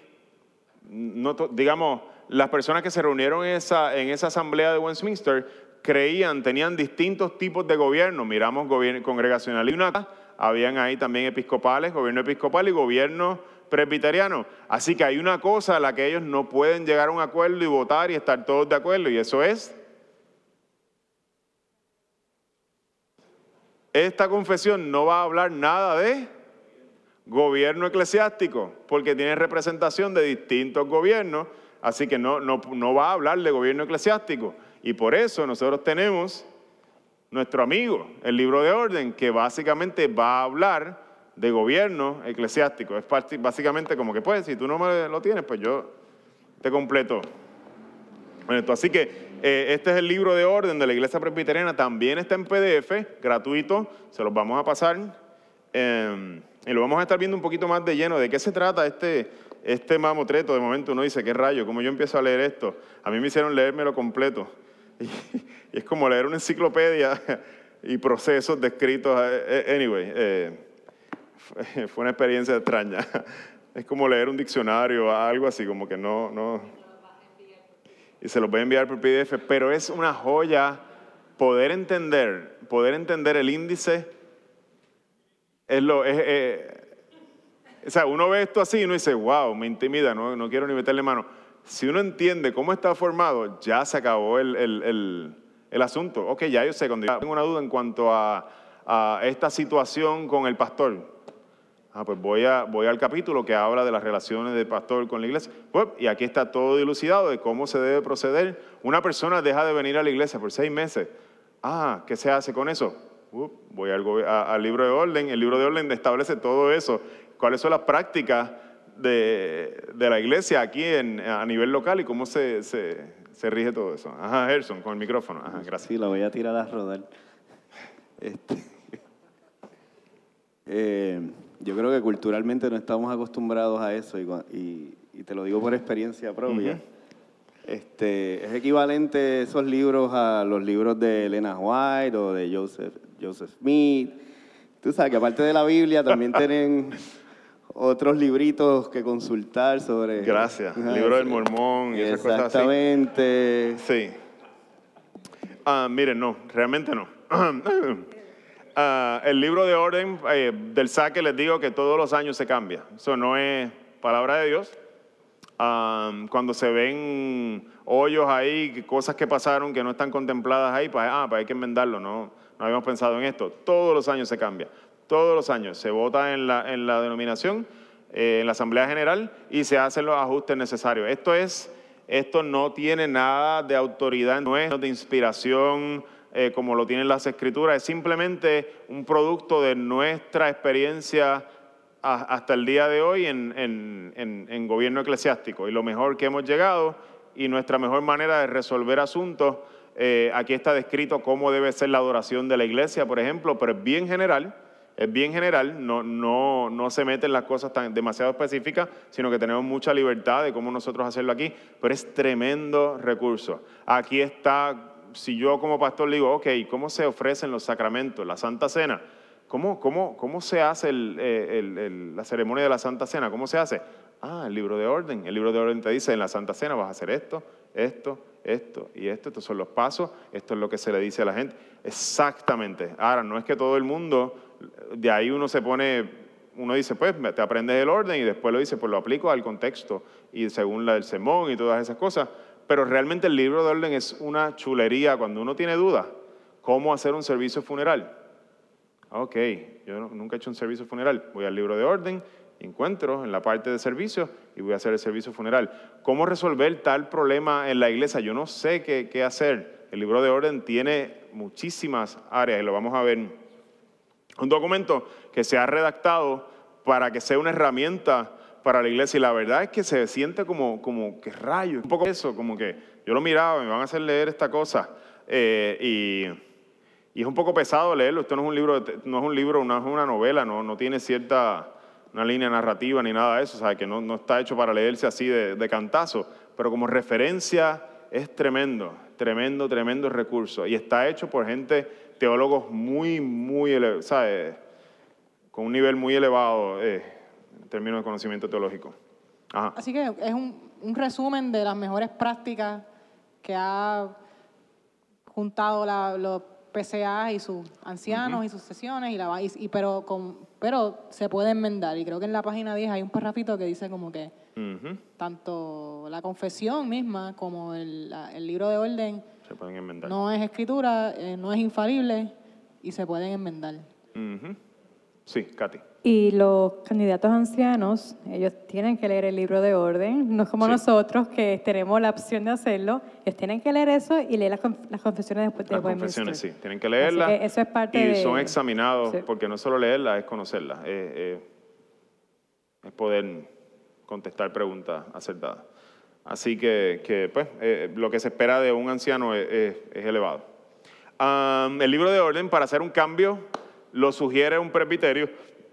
Speaker 2: no digamos, las personas que se reunieron en esa, en esa asamblea de Westminster creían, tenían distintos tipos de gobierno. Miramos gobierno congregacional y una, habían ahí también episcopales, gobierno episcopal y gobierno presbiteriano. Así que hay una cosa a la que ellos no pueden llegar a un acuerdo y votar y estar todos de acuerdo, y eso es esta confesión no va a hablar nada de gobierno eclesiástico, porque tiene representación de distintos gobiernos, así que no, no, va a hablar de gobierno eclesiástico. Y por eso nosotros tenemos nuestro amigo, el libro de orden, que básicamente va a hablar de gobierno eclesiástico. Es básicamente como que, pues, si tú no me lo tienes, pues yo te completo. Así que eh, este es el libro de orden de la Iglesia Presbiteriana, también está en PDF, gratuito, se los vamos a pasar. Em, y lo vamos a estar viendo un poquito más de lleno. ¿De qué se trata este, este mamotreto? De momento uno dice, ¿qué rayo? ¿Cómo yo empiezo a leer esto? A mí me hicieron leérmelo completo. (laughs) Y, es como leer una enciclopedia (laughs) y procesos descritos. Eh, eh, anyway, (laughs) fue una experiencia extraña. (laughs) Es como leer un diccionario, algo así, como que no, no, y se los voy a enviar por PDF, pero es una joya poder entender, poder entender el índice. Es lo, eh, o sea, uno ve esto así y uno dice, wow, me intimida, no, no quiero ni meterle mano. Si uno entiende cómo está formado, ya se acabó el, el, el, asunto. Ok, ya yo sé, cuando tengo una duda en cuanto a, a esta situación con el pastor, Ah, pues voy, a, voy al capítulo que habla de las relaciones del pastor con la iglesia. Pues, y aquí está todo dilucidado de cómo se debe proceder. Una persona deja de venir a la iglesia por seis meses. Ah, ¿qué se hace con eso? voy al, libro de orden. El libro de orden establece todo eso. ¿Cuáles son las prácticas de, la iglesia aquí a nivel local y cómo se, rige todo eso? Ajá, Gerson, con el micrófono. Ajá, gracias.
Speaker 4: Sí, lo voy a tirar a rodar. Este, (laughs) eh, yo creo que culturalmente no estamos acostumbrados a eso y, te lo digo por experiencia propia. este, es equivalente esos libros a los libros de Elena White o de Joseph, Joseph Smith. Tú sabes que aparte de la Biblia también (laughs) tienen otros libritos que consultar sobre...
Speaker 2: Gracias, el libro del mormón y esas cosas
Speaker 4: así. Exactamente.
Speaker 2: Sí. Ah, miren, no, realmente no. (clears throat) (clears throat) Ah, el libro de orden eh, del saque les digo que todos los años se cambia. Eso no es palabra de Dios. cuando se ven hoyos ahí, cosas que pasaron que no están contempladas ahí, pues, ah, pues hay que enmendarlo. No, no habíamos pensado en esto. Todos los años se cambia. Todos los años se vota en la, en la denominación, eh, en la Asamblea General y se hacen los ajustes necesarios. Esto es, esto no tiene nada de autoridad, no es de inspiración eh, como lo tienen las escrituras, es simplemente un producto de nuestra experiencia hasta el día de hoy en, gobierno eclesiástico y lo mejor que hemos llegado y nuestra mejor manera de resolver asuntos. Eh, aquí está descrito cómo debe ser la adoración de la iglesia, por ejemplo, pero es bien general, es bien general, no, no, no se meten las cosas tan demasiado específicas, sino que tenemos mucha libertad de cómo nosotros hacerlo aquí, pero es tremendo recurso. Aquí está si yo como pastor le digo, ok, ¿cómo se ofrecen los sacramentos, la Santa Cena? ¿Cómo, cómo, cómo se hace eh, la ceremonia de la Santa Cena? ¿Cómo se hace? Ah, el libro de orden. El libro de orden te dice, en la Santa Cena vas a hacer esto, esto, esto y esto. Estos son los pasos, esto es lo que se le dice a la gente. Exactamente. Ahora, no es que todo el mundo, de ahí uno se pone, uno dice, pues te aprendes el orden y después lo dice, pues lo aplico al contexto y según la del sermón y todas esas cosas pero realmente el libro de orden es una chulería cuando uno tiene dudas. ¿Cómo hacer un servicio funeral? Ok, yo nunca he hecho un servicio funeral. Voy al libro de orden encuentro en la parte de servicio y voy a hacer el servicio funeral. ¿Cómo resolver tal problema en la iglesia? Yo no sé qué, qué hacer. El libro de orden tiene muchísimas áreas y lo vamos a ver. Un documento que se ha redactado para que sea una herramienta para la iglesia y la verdad es que se siente como, como que rayo, un poco eso, como que yo lo miraba, me van a hacer leer esta cosa eh, y, y, es un poco pesado leerlo, esto no es un libro, no es un libro, no es una novela, no, no tiene cierta una línea narrativa ni nada de eso, ¿sabe? que no, no, está hecho para leerse así de, de, cantazo, pero como referencia es tremendo, tremendo, tremendo recurso. Y está hecho por gente, teólogos muy, muy, ¿sabe? con un nivel muy elevado eh, términos de conocimiento teológico.
Speaker 3: Así que es un, un, resumen de las mejores prácticas que ha juntado la, los PCA y sus ancianos y sus sesiones, y la, y, pero, con, pero se puede enmendar. Y creo que en la página 10 hay un parrafito que dice como que tanto la confesión misma como el, el, libro de orden
Speaker 2: se pueden enmendar.
Speaker 3: no es escritura, eh, no es infalible y se pueden enmendar.
Speaker 2: Sí, Katy.
Speaker 9: Y los candidatos ancianos, ellos tienen que leer el libro de orden, no es como nosotros que tenemos la opción de hacerlo, ellos tienen que leer eso y leer las, confesiones después de
Speaker 2: Las confesiones, sí, tienen que leerlas.
Speaker 9: eso es parte
Speaker 2: y son examinados, porque no solo leerlas, es conocerlas, es, poder contestar preguntas acertadas. Así que, pues, eh, lo que se espera de un anciano es, elevado. el libro de orden, para hacer un cambio, lo sugiere un presbiterio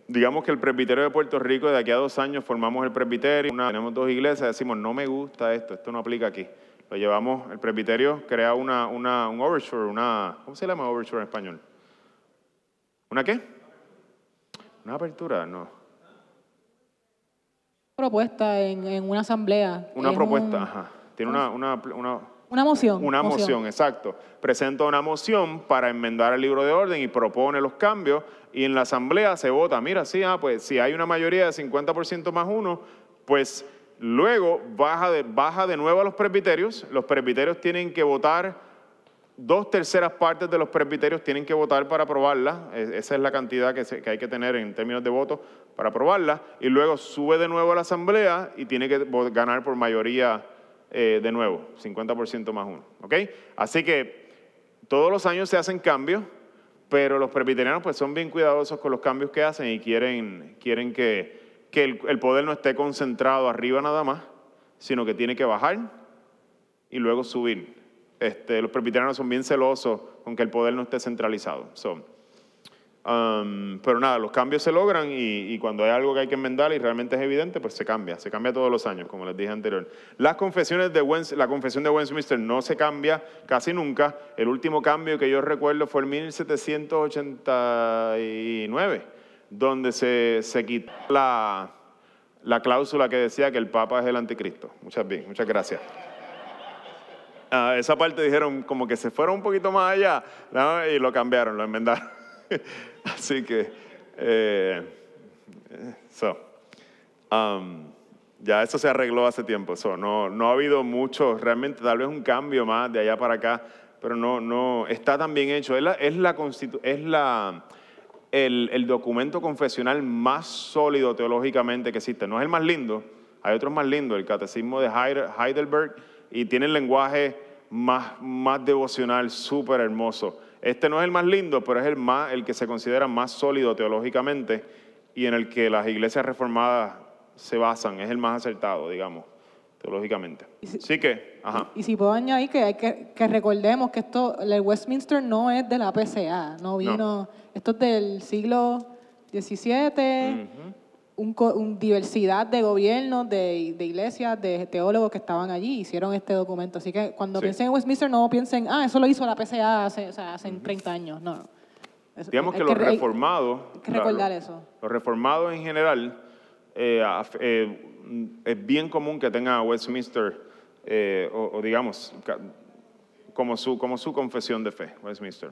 Speaker 2: digamos que el presbiterio de Puerto Rico, de aquí a dos años formamos el presbiterio, tenemos dos iglesias, decimos, no me gusta esto, esto no aplica aquí. Lo llevamos, el presbiterio crea una, una, un overture, una, ¿cómo se llama overture en español? ¿Una qué? Una apertura, no.
Speaker 3: Propuesta en, en una asamblea.
Speaker 2: Una propuesta, ajá. Tiene una, una, una
Speaker 3: una moción.
Speaker 2: Una moción. exacto. Presenta una moción para enmendar el libro de orden y propone los cambios y en la asamblea se vota, mira, sí, ah, pues si hay una mayoría de 50% más uno, pues luego baja de, baja de nuevo a los presbiterios, los presbiterios tienen que votar, dos terceras partes de los presbiterios tienen que votar para aprobarla, esa es la cantidad que, que hay que tener en términos de votos para aprobarla, y luego sube de nuevo a la asamblea y tiene que ganar por mayoría eh, de nuevo, 50% más uno. ¿Ok? Así que todos los años se hacen cambios, pero los presbiterianos pues son bien cuidadosos con los cambios que hacen y quieren, quieren que, que el, poder no esté concentrado arriba nada más, sino que tiene que bajar y luego subir. Este, los presbiterianos son bien celosos con que el poder no esté centralizado. Um, pero nada, los cambios se logran y, cuando hay algo que hay que enmendar y realmente es evidente, pues se cambia, se cambia todos los años, como les dije anterior. Las confesiones de la confesión de Westminster no se cambia casi nunca. El último cambio que yo recuerdo fue en 1789, donde se, se quitó la, la, cláusula que decía que el Papa es el anticristo. Muchas, bien, muchas gracias. Ah, esa parte dijeron como que se fueron un poquito más allá y lo cambiaron, lo enmendaron. (laughs) Así que, eh, so, um, ya eso se arregló hace tiempo. So, no, no ha habido mucho, realmente tal vez un cambio más de allá para acá, pero no, no está tan bien hecho. Es, la, es, la es la, el, el, documento confesional más sólido teológicamente que existe. No es el más lindo, hay otros más lindos, el catecismo de Heidelberg, y tiene el lenguaje más, más devocional, súper hermoso. Este no es el más lindo, pero es el, más, el que se considera más sólido teológicamente y en el que las iglesias reformadas se basan. Es el más acertado, digamos, teológicamente. sí que, ajá.
Speaker 3: Y, si puedo añadir que, hay que, que, recordemos que esto, el Westminster no es de la PCA, no vino, esto es del siglo XVII un, diversidad de gobiernos, de, de, iglesias, de teólogos que estaban allí, hicieron este documento. Así que cuando piensen en Westminster, no piensen, ah, eso lo hizo la PCA hace, o sea, hace 30 años. No,
Speaker 2: Digamos que, los reformados.
Speaker 3: Hay que recordar eso.
Speaker 2: Los reformados en general, eh, eh, es bien común que tenga Westminster, eh, o, digamos, como su, como su confesión de fe, Westminster,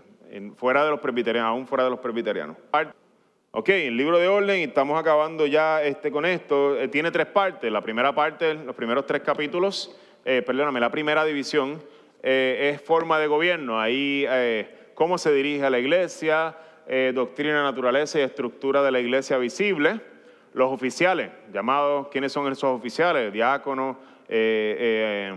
Speaker 2: fuera de los presbiterianos, aún fuera de los presbiterianos. Ok, el libro de orden, y estamos acabando ya este, con esto, eh, tiene tres partes. La primera parte, los primeros tres capítulos, eh, perdóname, la primera división eh, es forma de gobierno. Ahí, cómo se dirige a la iglesia, doctrina, naturaleza y estructura de la iglesia visible. los oficiales, llamados, ¿quiénes son esos oficiales? Diáconos eh, eh,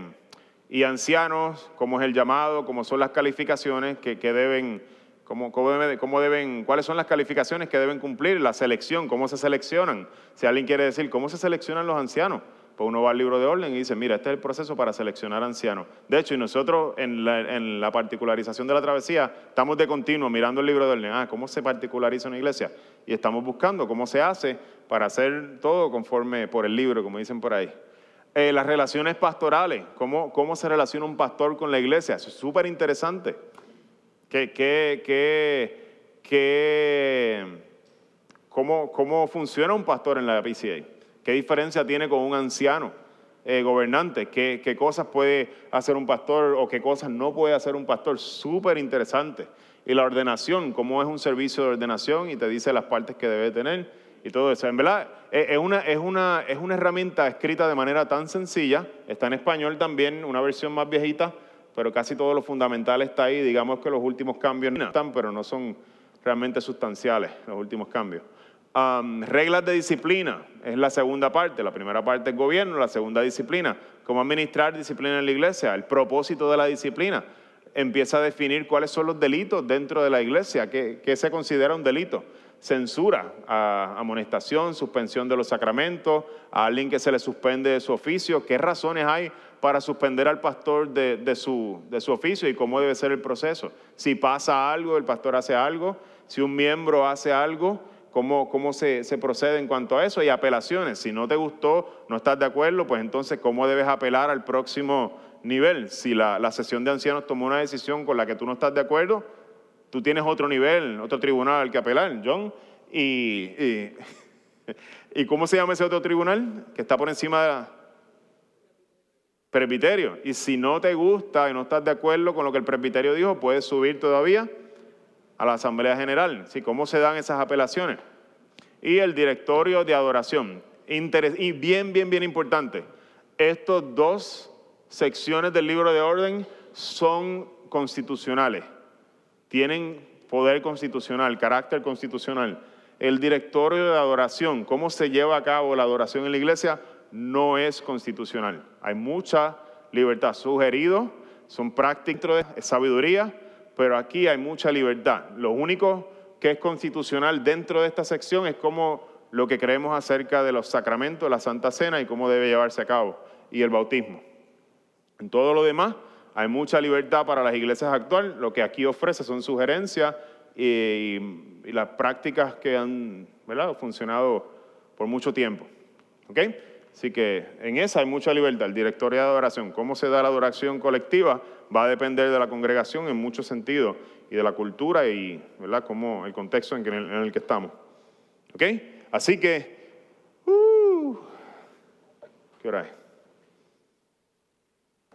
Speaker 2: y ancianos, cómo es el llamado, cómo son las calificaciones que, deben, cómo, deben, cuáles son las calificaciones que deben cumplir, la selección, cómo se seleccionan. Si alguien quiere decir, ¿cómo se seleccionan los ancianos? Pues uno va al libro de orden y dice, mira, este es el proceso para seleccionar ancianos. De hecho, y nosotros en la, particularización de la travesía estamos de continuo mirando el libro de orden. Ah, ¿cómo se particulariza una iglesia? Y estamos buscando cómo se hace para hacer todo conforme por el libro, como dicen por ahí. Eh, las relaciones pastorales, ¿cómo, ¿cómo se relaciona un pastor con la iglesia? Es súper interesante. ¿Qué, qué, qué, qué, cómo, ¿Cómo funciona un pastor en la PCA? ¿Qué diferencia tiene con un anciano eh, gobernante? ¿Qué, cosas puede hacer un pastor o qué cosas no puede hacer un pastor? Súper interesante. Y la ordenación, cómo es un servicio de ordenación y te dice las partes que debe tener y todo eso. En verdad, es una, es, una, es una herramienta escrita de manera tan sencilla. Está en español también, una versión más viejita, pero casi todo lo fundamental está ahí. Digamos que los últimos cambios no están, pero no son realmente sustanciales los últimos cambios reglas de disciplina es la segunda parte. La primera parte es gobierno, la segunda disciplina. Cómo administrar disciplina en la iglesia, el propósito de la disciplina. Empieza a definir cuáles son los delitos dentro de la iglesia, qué, se considera un delito. Censura, amonestación, suspensión de los sacramentos, a alguien que se le suspende de su oficio. ¿Qué razones hay para suspender al pastor de, su, oficio y cómo debe ser el proceso? Si pasa algo, el pastor hace algo, si un miembro hace algo, cómo, se, procede en cuanto a eso y apelaciones. Si no te gustó, no estás de acuerdo, pues entonces cómo debes apelar al próximo nivel. Si la, la sesión de ancianos tomó una decisión con la que tú no estás de acuerdo, tú tienes otro nivel, otro tribunal al que apelar, John. Y, (laughs) y, cómo se llama ese otro tribunal que está por encima de la presbiterio. Y si no te gusta y no estás de acuerdo con lo que el presbiterio dijo, puedes subir todavía a la Asamblea General. ¿sí? ¿Cómo se dan esas apelaciones? Y el directorio de adoración. y bien, bien, bien importante, estos dos secciones del libro de orden son constitucionales, tienen poder constitucional, carácter constitucional. El directorio de adoración, cómo se lleva a cabo la adoración en la iglesia, no es constitucional. Hay mucha libertad. Sugerido, son prácticas, de sabiduría, pero aquí hay mucha libertad. Lo único que es constitucional dentro de esta sección es cómo lo que creemos acerca de los sacramentos, la Santa Cena y cómo debe llevarse a cabo, y el bautismo. En todo lo demás hay mucha libertad para las iglesias actuales. Lo que aquí ofrece son sugerencias y, las prácticas que han funcionado por mucho tiempo. ¿Okay? Así que en esa hay mucha libertad. El directorio de adoración, cómo se da la adoración colectiva, va a depender de la congregación en muchos sentidos y de la cultura y ¿verdad? Como el contexto en, el, que estamos. ¿Ok? Así que, uh, ¿qué hora es?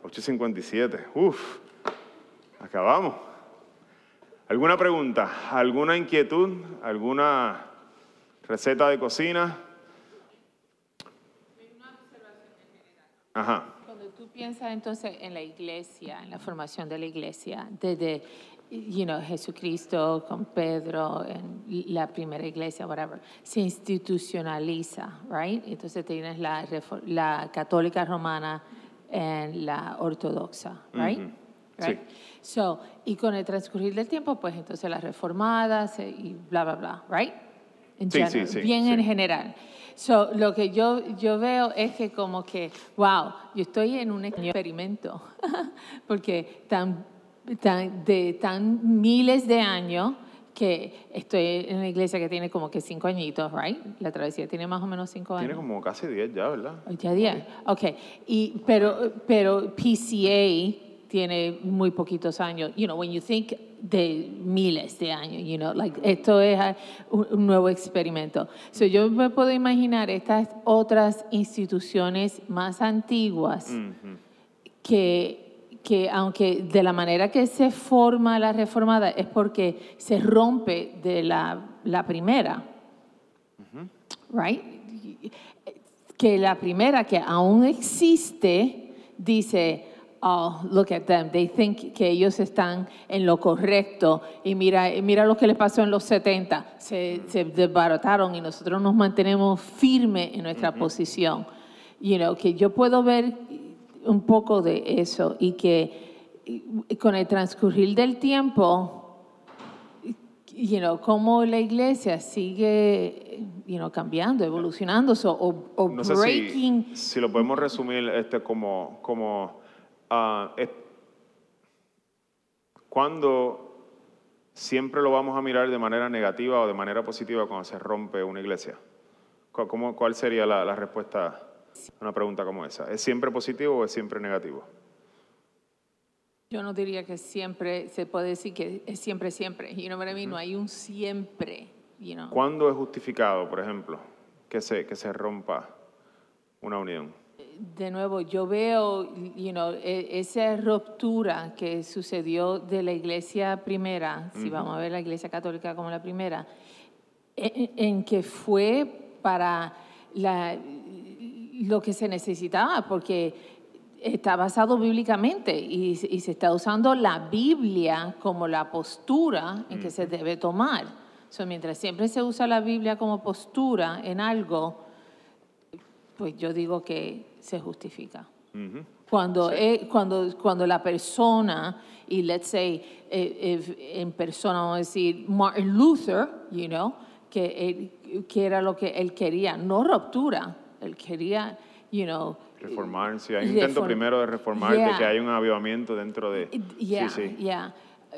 Speaker 2: 8.57. Uf, acabamos. ¿Alguna pregunta? ¿Alguna inquietud? ¿Alguna receta de cocina?
Speaker 8: Cuando tú piensas entonces en la iglesia, en la formación de la iglesia, desde you know, Jesucristo con Pedro en la primera iglesia, whatever, se institucionaliza, right? Entonces tienes la, la católica romana en la ortodoxa, right? right? So, y con el transcurrir del tiempo, pues entonces las reformadas y bla, bla, bla, right?
Speaker 2: sí, sí, sí,
Speaker 8: bien en general. So, lo que yo, yo veo es que como que, wow, yo estoy en un experimento, (laughs) porque tan, tan, de tan miles de años que estoy en una iglesia que tiene como que cinco añitos, right? La travesía tiene más o menos cinco años.
Speaker 2: Tiene como casi diez ya, ¿verdad?
Speaker 8: Ya diez, ok. Y, pero, pero PCA tiene muy poquitos años. You know, when you think de miles de años, you know, like esto es un, nuevo experimento. So yo me puedo imaginar estas otras instituciones más antiguas que, que aunque de la manera que se forma la reformada es porque se rompe de la, la primera, right? Que la primera que aún existe dice, oh, look at them, they think que ellos están en lo correcto y mira, mira lo que les pasó en los 70, se, se desbarataron y nosotros nos mantenemos firmes en nuestra posición. You know, que yo puedo ver un poco de eso y que con el transcurrir del tiempo, you know, cómo la iglesia sigue you know, cambiando, evolucionando o,
Speaker 2: no breaking. Si, si, lo podemos resumir este como, como uh, cuando siempre lo vamos a mirar de manera negativa o de manera positiva cuando se rompe una iglesia. ¿Cómo, ¿Cuál sería la, la respuesta una pregunta como esa? ¿Es siempre positivo o es siempre negativo?
Speaker 8: Yo no diría que siempre, se puede decir que es siempre, siempre. You know what I mean? No hay un siempre. You know.
Speaker 2: ¿Cuándo es justificado, por ejemplo, que se, que se rompa una unión?
Speaker 8: De nuevo, yo veo you know, e, esa ruptura que sucedió de la iglesia primera, si vamos a ver la iglesia católica como la primera, en, en que fue para la, lo que se necesitaba, porque está basado bíblicamente y, se está usando la Biblia como la postura en que se debe tomar. So, mientras siempre se usa la Biblia como postura en algo, pues yo digo que se justifica. Cuando, cuando, cuando la persona, y let's say, eh, en persona, vamos a decir, Martin Luther, you know, que, que era lo que él quería, no ruptura, él quería, you know,
Speaker 2: Reformar, sí, hay un intento primero de reformar, de que hay un avivamiento dentro de...
Speaker 8: sí, sí. Yeah.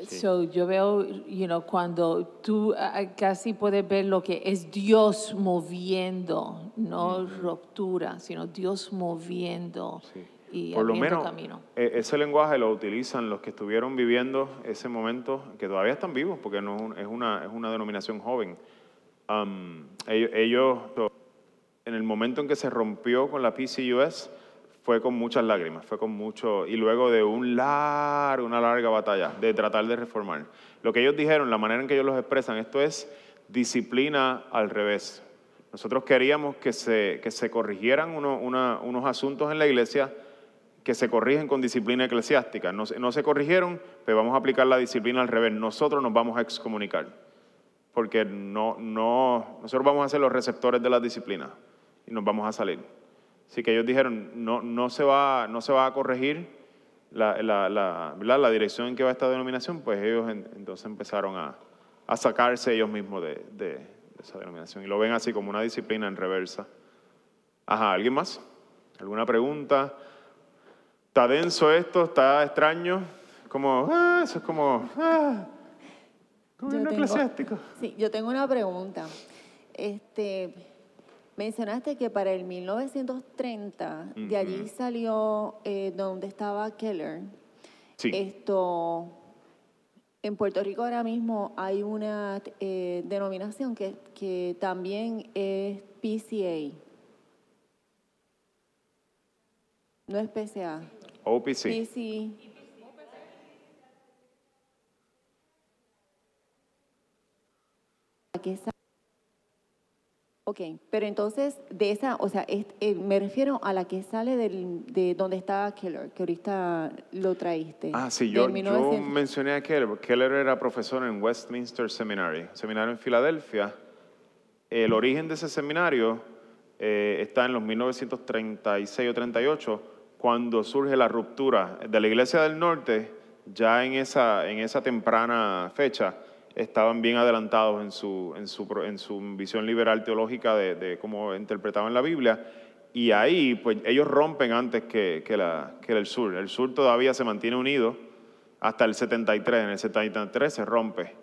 Speaker 8: So, yo veo, you know, cuando tú ah, casi puedes ver lo que es Dios moviendo, no ruptura, sino Dios moviendo y Por lo menos, camino.
Speaker 2: E, ese lenguaje lo utilizan los que estuvieron viviendo ese momento, que todavía están vivos, porque no es una, es una denominación joven. Um, ellos en el momento en que se rompió con la PCUS, fue con muchas lágrimas, fue con mucho, y luego de un una larga batalla de tratar de reformar. Lo que ellos dijeron, la manera en que ellos los expresan, esto es disciplina al revés. Nosotros queríamos que se, que se corrigieran unos asuntos en la iglesia que se corrigen con disciplina eclesiástica. No, se corrigieron, pero vamos a aplicar la disciplina al revés. Nosotros nos vamos a excomunicar, porque no, nosotros vamos a ser los receptores de la disciplina y nos vamos a salir. Así que ellos dijeron, no, no, se, va, no se va a corregir la, la, la, la dirección en que va esta denominación, pues ellos entonces empezaron a, a, sacarse ellos mismos de, de, esa denominación y lo ven así como una disciplina en reversa. Ajá, ¿alguien más? ¿Alguna pregunta? ¿Está denso esto? ¿Está extraño? Como, ah, eso es como, ah, como un eclesiástico.
Speaker 5: Sí, yo tengo una pregunta. Este, Mencionaste que para el 1930, de allí salió eh, donde estaba Keller. Sí. Esto, en Puerto Rico ahora mismo hay una eh, denominación que, que también es PCA. No es PCA.
Speaker 2: OPC.
Speaker 5: PC. ¿A qué Ok, pero entonces de esa, o sea, eh, me refiero a la que sale de donde estaba Keller, que ahorita lo traíste.
Speaker 2: Ah, sí, yo, yo mencioné a Keller. Keller era profesor en Westminster Seminary, seminario en Filadelfia. El origen de ese seminario eh, está en los 1936 o 38, cuando surge la ruptura de la Iglesia del Norte, ya en esa, en esa temprana fecha estaban bien adelantados en su, en su, en su visión liberal teológica de, de, cómo interpretaban la Biblia. Y ahí, pues ellos rompen antes que, que, la, que el sur. El sur todavía se mantiene unido hasta el 73. En el 73 se rompe.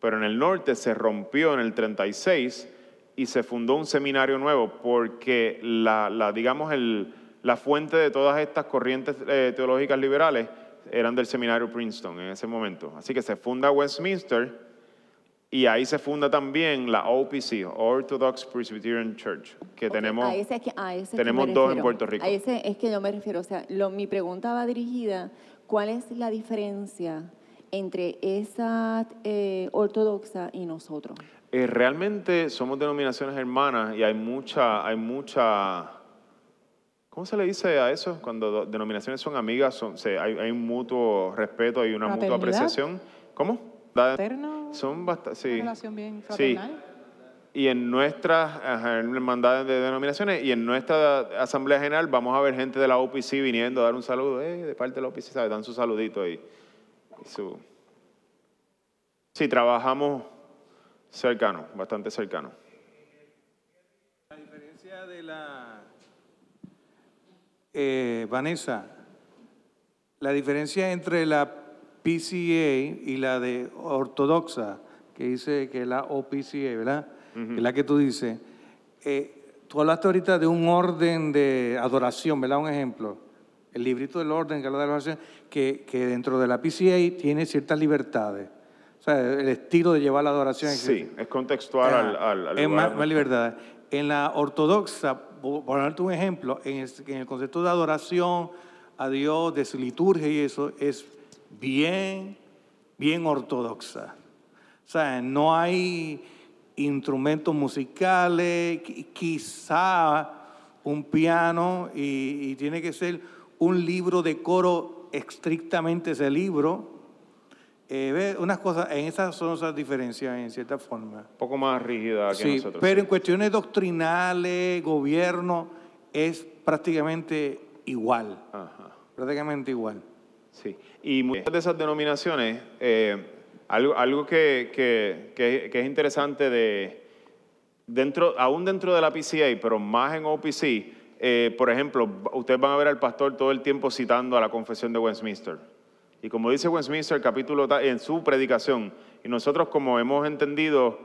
Speaker 2: Pero en el norte se rompió en el 36 y se fundó un seminario nuevo porque la, la digamos, el, la fuente de todas estas corrientes eh, teológicas liberales eran del seminario Princeton en ese momento. Así que se funda Westminster y ahí se funda también la OPC, Orthodox Presbyterian Church, que tenemos, tenemos dos en Puerto Rico.
Speaker 5: A ese es que yo me refiero. O sea, mi pregunta va dirigida, ¿cuál es la diferencia entre esa eh, ortodoxa y nosotros?
Speaker 2: Eh, realmente somos denominaciones hermanas y hay mucha, hay mucha ¿Cómo se le dice a eso? Cuando denominaciones son amigas, son, hay, un mutuo respeto y una mutua apreciación. ¿Cómo? Son bastante, sí.
Speaker 3: relación bien fraternal. Sí.
Speaker 2: Y en nuestras hermandades de denominaciones y en nuestra Asamblea General vamos a ver gente de la OPC viniendo a dar un saludo, eh, de parte de la OPC, ¿sabes? Dan su saludito ahí. su... Sí, trabajamos cercano, bastante cercano.
Speaker 10: La diferencia de la... Eh, Vanessa, la diferencia entre la PCA y la de ortodoxa, que dice que es la OPCA, ¿verdad? es la que tú dices. Eh, tú hablaste ahorita de un orden de adoración, ¿verdad? Un ejemplo. El librito del orden que habla de adoración, que, que dentro de la PCA tiene ciertas libertades. O sea, el estilo de llevar la adoración.
Speaker 2: Sí, es contextual al, al,
Speaker 10: Es más, libertad. En la ortodoxa, por ponerte un ejemplo, en el, en el concepto de adoración a Dios, de su liturgia y eso, es bien, bien ortodoxa. O sea, no hay instrumentos musicales, quizá un piano y, tiene que ser un libro de coro estrictamente ese libro. Eh, unas cosas, en esas son esas diferencias en cierta forma. Un
Speaker 2: poco más rígida que
Speaker 10: sí,
Speaker 2: nosotros.
Speaker 10: Pero en cuestiones doctrinales, gobierno, es prácticamente igual. Prácticamente igual.
Speaker 2: Sí, y muchas de esas denominaciones eh, algo, algo que, que, es interesante de, dentro, aún dentro de la PCA, pero más en OPC, eh, por ejemplo, ustedes van a ver al pastor todo el tiempo citando a la confesión de Westminster. Y como dice Westminster capítulo en su predicación, y nosotros como hemos entendido,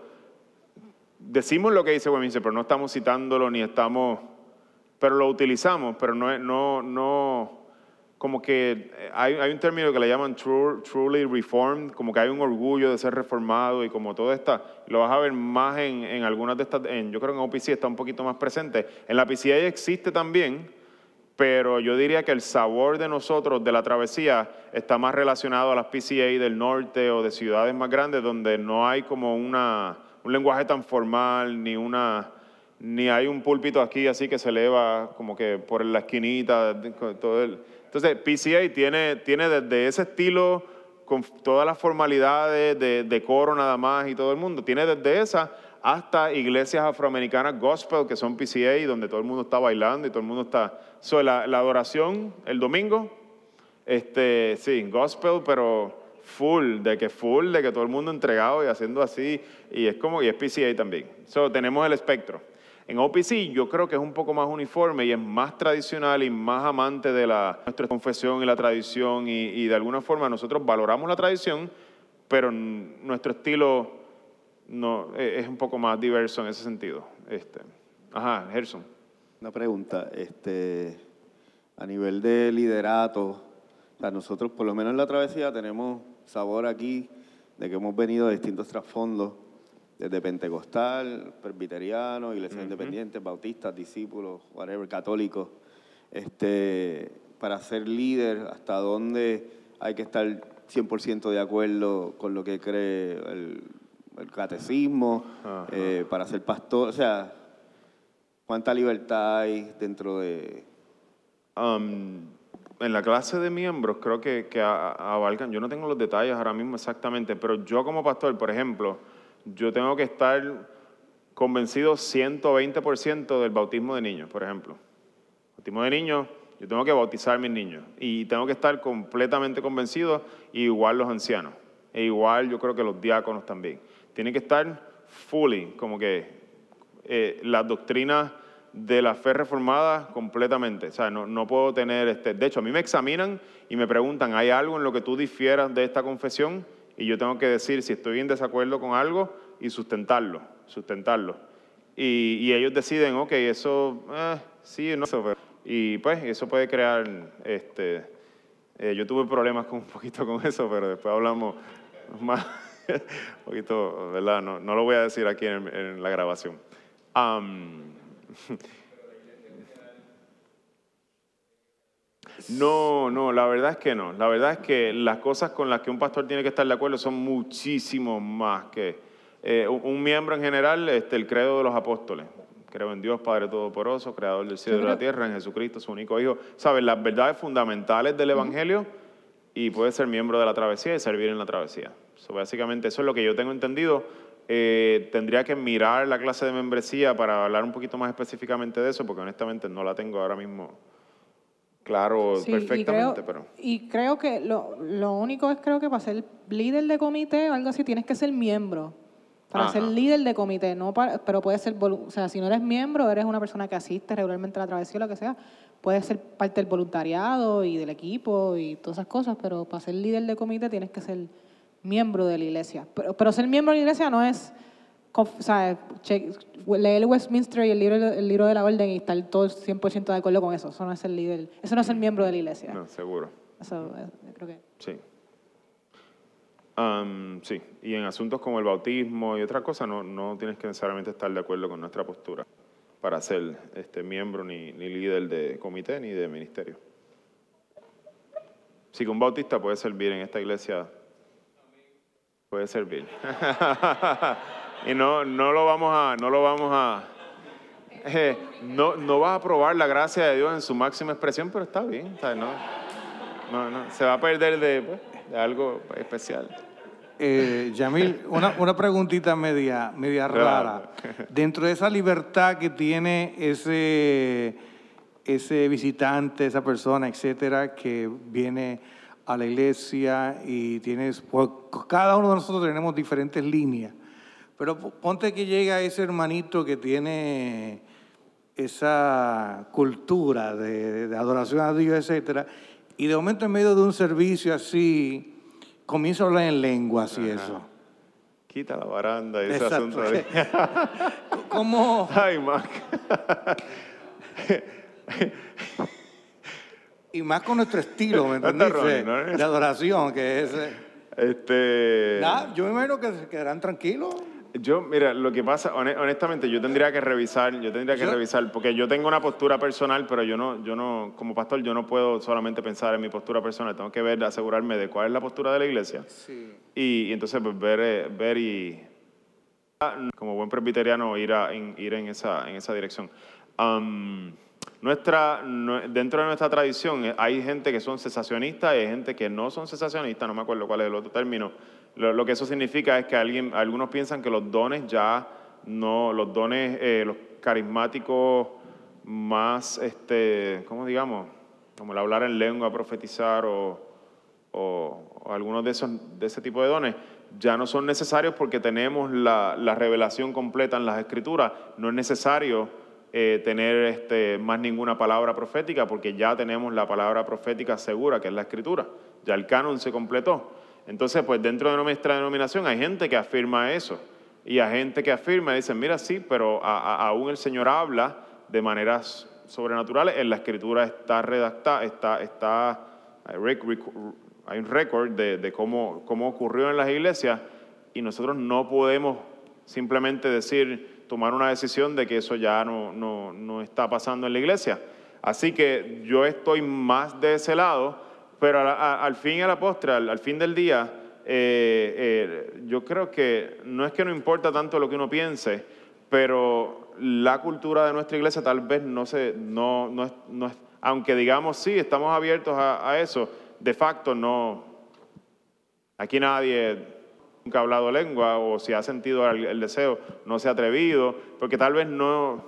Speaker 2: decimos lo que dice Westminster, pero no estamos citándolo ni estamos, pero lo utilizamos, pero no, no, no, como que hay, hay, un término que le llaman truly reformed, como que hay un orgullo de ser reformado y como todo está, lo vas a ver más en, en algunas de estas, en, yo creo que en OPC está un poquito más presente. En la PCA existe también, pero yo diría que el sabor de nosotros de la travesía está más relacionado a las PCA del norte o de ciudades más grandes donde no hay como una, un lenguaje tan formal ni una ni hay un púlpito aquí así que se eleva como que por la esquinita, entonces, PCA tiene, tiene desde ese estilo, con todas las formalidades de, coro nada más y todo el mundo, tiene desde esa hasta iglesias afroamericanas gospel, que son PCA, donde todo el mundo está bailando y todo el mundo está... So, la, adoración el domingo, este, sí, gospel, pero full, de que full, de que todo el mundo entregado y haciendo así, y es como, y es PCA también. So, tenemos el espectro. En OPC yo creo que es un poco más uniforme y es más tradicional y más amante de la, nuestra confesión y la tradición y, de alguna forma nosotros valoramos la tradición, pero nuestro estilo no, e, es un poco más diverso en ese sentido. Este, ajá, Gerson.
Speaker 4: Una pregunta, este, a nivel de liderato, nosotros por lo menos en la travesía tenemos sabor aquí de que hemos venido de distintos trasfondos desde pentecostal, presbiteriano, iglesia independiente, bautistas, discípulos, whatever, católicos, este, para ser líder, hasta dónde hay que estar 100% de acuerdo con lo que cree el, catecismo, eh, para ser pastor, o sea, cuánta libertad hay dentro de...
Speaker 2: Um, en la clase de miembros creo que, que abarcan, yo no tengo los detalles ahora mismo exactamente, pero yo como pastor, por ejemplo, yo tengo que estar convencido 120% del bautismo de niños, por ejemplo. Bautismo de niños, yo tengo que bautizar a mis niños y tengo que estar completamente convencido, igual los ancianos, e igual yo creo que los diáconos también. Tienen que estar fully, como que eh, las doctrinas de la fe reformada completamente. O sea, no, no, puedo tener, este, de hecho, a mí me examinan y me preguntan, ¿hay algo en lo que tú difieras de esta confesión? y yo tengo que decir si estoy en desacuerdo con algo y sustentarlo, sustentarlo. Y, ellos deciden, ok, eso, eh, sí, no, y pues eso puede crear, este, eh, yo tuve problemas con (laughs) un poquito con eso, pero después hablamos más, (laughs) un poquito, ¿verdad? No, no, lo voy a decir aquí en, la grabación. No, no, la verdad es que no. La verdad es que las cosas con las que un pastor tiene que estar de acuerdo son muchísimo más que eh, un miembro en general, este, el credo de los apóstoles. Creo en Dios, Padre Todopoderoso, Creador del cielo y de la tierra, en Jesucristo, su único Hijo. ¿Sabes? Las verdades fundamentales del Evangelio y puede ser miembro de la travesía y servir en la travesía. básicamente eso es lo que yo tengo entendido. Eh, tendría que mirar la clase de membresía para hablar un poquito más específicamente de eso, porque honestamente no la tengo ahora mismo claro perfectamente.
Speaker 3: Y creo,
Speaker 2: pero...
Speaker 3: y creo que lo, lo único es creo que para ser líder de comité o algo así tienes que ser miembro. Para ser líder de comité, no pero puede ser, o sea, si no eres miembro, eres una persona que asiste regularmente a la travesía o lo que sea, puedes ser parte del voluntariado y del equipo y todas esas cosas, pero para ser líder de comité tienes que ser miembro de la iglesia. Pero, pero ser miembro de la iglesia no es, o sea, leer Westminster y el libro, el libro de la orden y estar todo 100% de acuerdo con eso. Eso no es ser líder, eso no es ser miembro de la iglesia.
Speaker 2: No, seguro.
Speaker 3: Eso creo que...
Speaker 2: Sí sí, y en asuntos como el bautismo y otras cosas no, no tienes que necesariamente estar de acuerdo con nuestra postura para ser este, miembro ni, ni líder de comité ni de ministerio. Si que un bautista puede servir en esta iglesia, puede servir. (laughs) y no, no lo vamos a, no lo vamos a, eh, no, no vas a probar la gracia de Dios en su máxima expresión, pero está bien, no, no, se va a perder de, pues, de algo especial.
Speaker 10: Eh, Yamil, (laughs) una, una, preguntita media, media rara. (laughs) Dentro de esa libertad que tiene ese, ese visitante, esa persona, etcétera, que viene a la iglesia y tienes, pues, cada uno de nosotros tenemos diferentes líneas. Pero ponte que llega ese hermanito que tiene esa cultura de, de adoración a Dios, etcétera, y de momento en medio de un servicio así, comienzo a hablar en lenguas y eso.
Speaker 2: Quita la baranda y ese asunto ahí. (laughs)
Speaker 10: ¿Cómo?
Speaker 2: Ay, Mac. (laughs)
Speaker 10: y más con nuestro estilo, ¿me (laughs) entiendes? De adoración, que es...
Speaker 2: Este...
Speaker 10: yo me imagino que se quedarán tranquilos.
Speaker 2: Yo, mira, lo que pasa, honestamente, yo tendría que revisar, yo tendría que revisar, porque yo tengo una postura personal, pero yo no, yo no, como pastor, yo no puedo solamente pensar en mi postura personal, tengo que ver, asegurarme de cuál es la postura de la iglesia. Sí. Y, entonces pues, ver, eh, ver y, como buen presbiteriano, ir, a, ir en, esa, en esa dirección. Nuestra, dentro de nuestra tradición eh, hay gente que son cesacionistas y hay gente que no son cesacionistas, no me acuerdo cuál es el otro término lo, que eso significa es que alguien, algunos piensan que los dones ya no, los dones, eh, los carismáticos más, este, ¿cómo digamos? Como el hablar en lengua, profetizar o, o, algunos de, esos, de ese tipo de dones, ya no son necesarios porque tenemos la, la revelación completa en las escrituras. No es necesario eh, tener este, más ninguna palabra profética porque ya tenemos la palabra profética segura, que es la escritura. Ya el canon se completó. Entonces, pues dentro de nuestra denominación hay gente que afirma eso. Y hay gente que afirma y dicen, mira, sí, pero aún el Señor habla de maneras sobrenaturales. En la escritura está redactada, está, está, hay un récord de, cómo, cómo ocurrió en las iglesias y nosotros no podemos simplemente decir, tomar una decisión de que eso ya no, no, no está pasando en la iglesia. Así que yo estoy más de ese lado pero al fin y a la postre, al, fin del día, eh, eh, yo creo que no es que no importa tanto lo que uno piense, pero la cultura de nuestra iglesia tal vez no se, no, no, no aunque digamos sí, estamos abiertos a, eso, de facto no, aquí nadie nunca ha hablado lengua o si ha sentido el deseo, no se ha atrevido, porque tal vez no,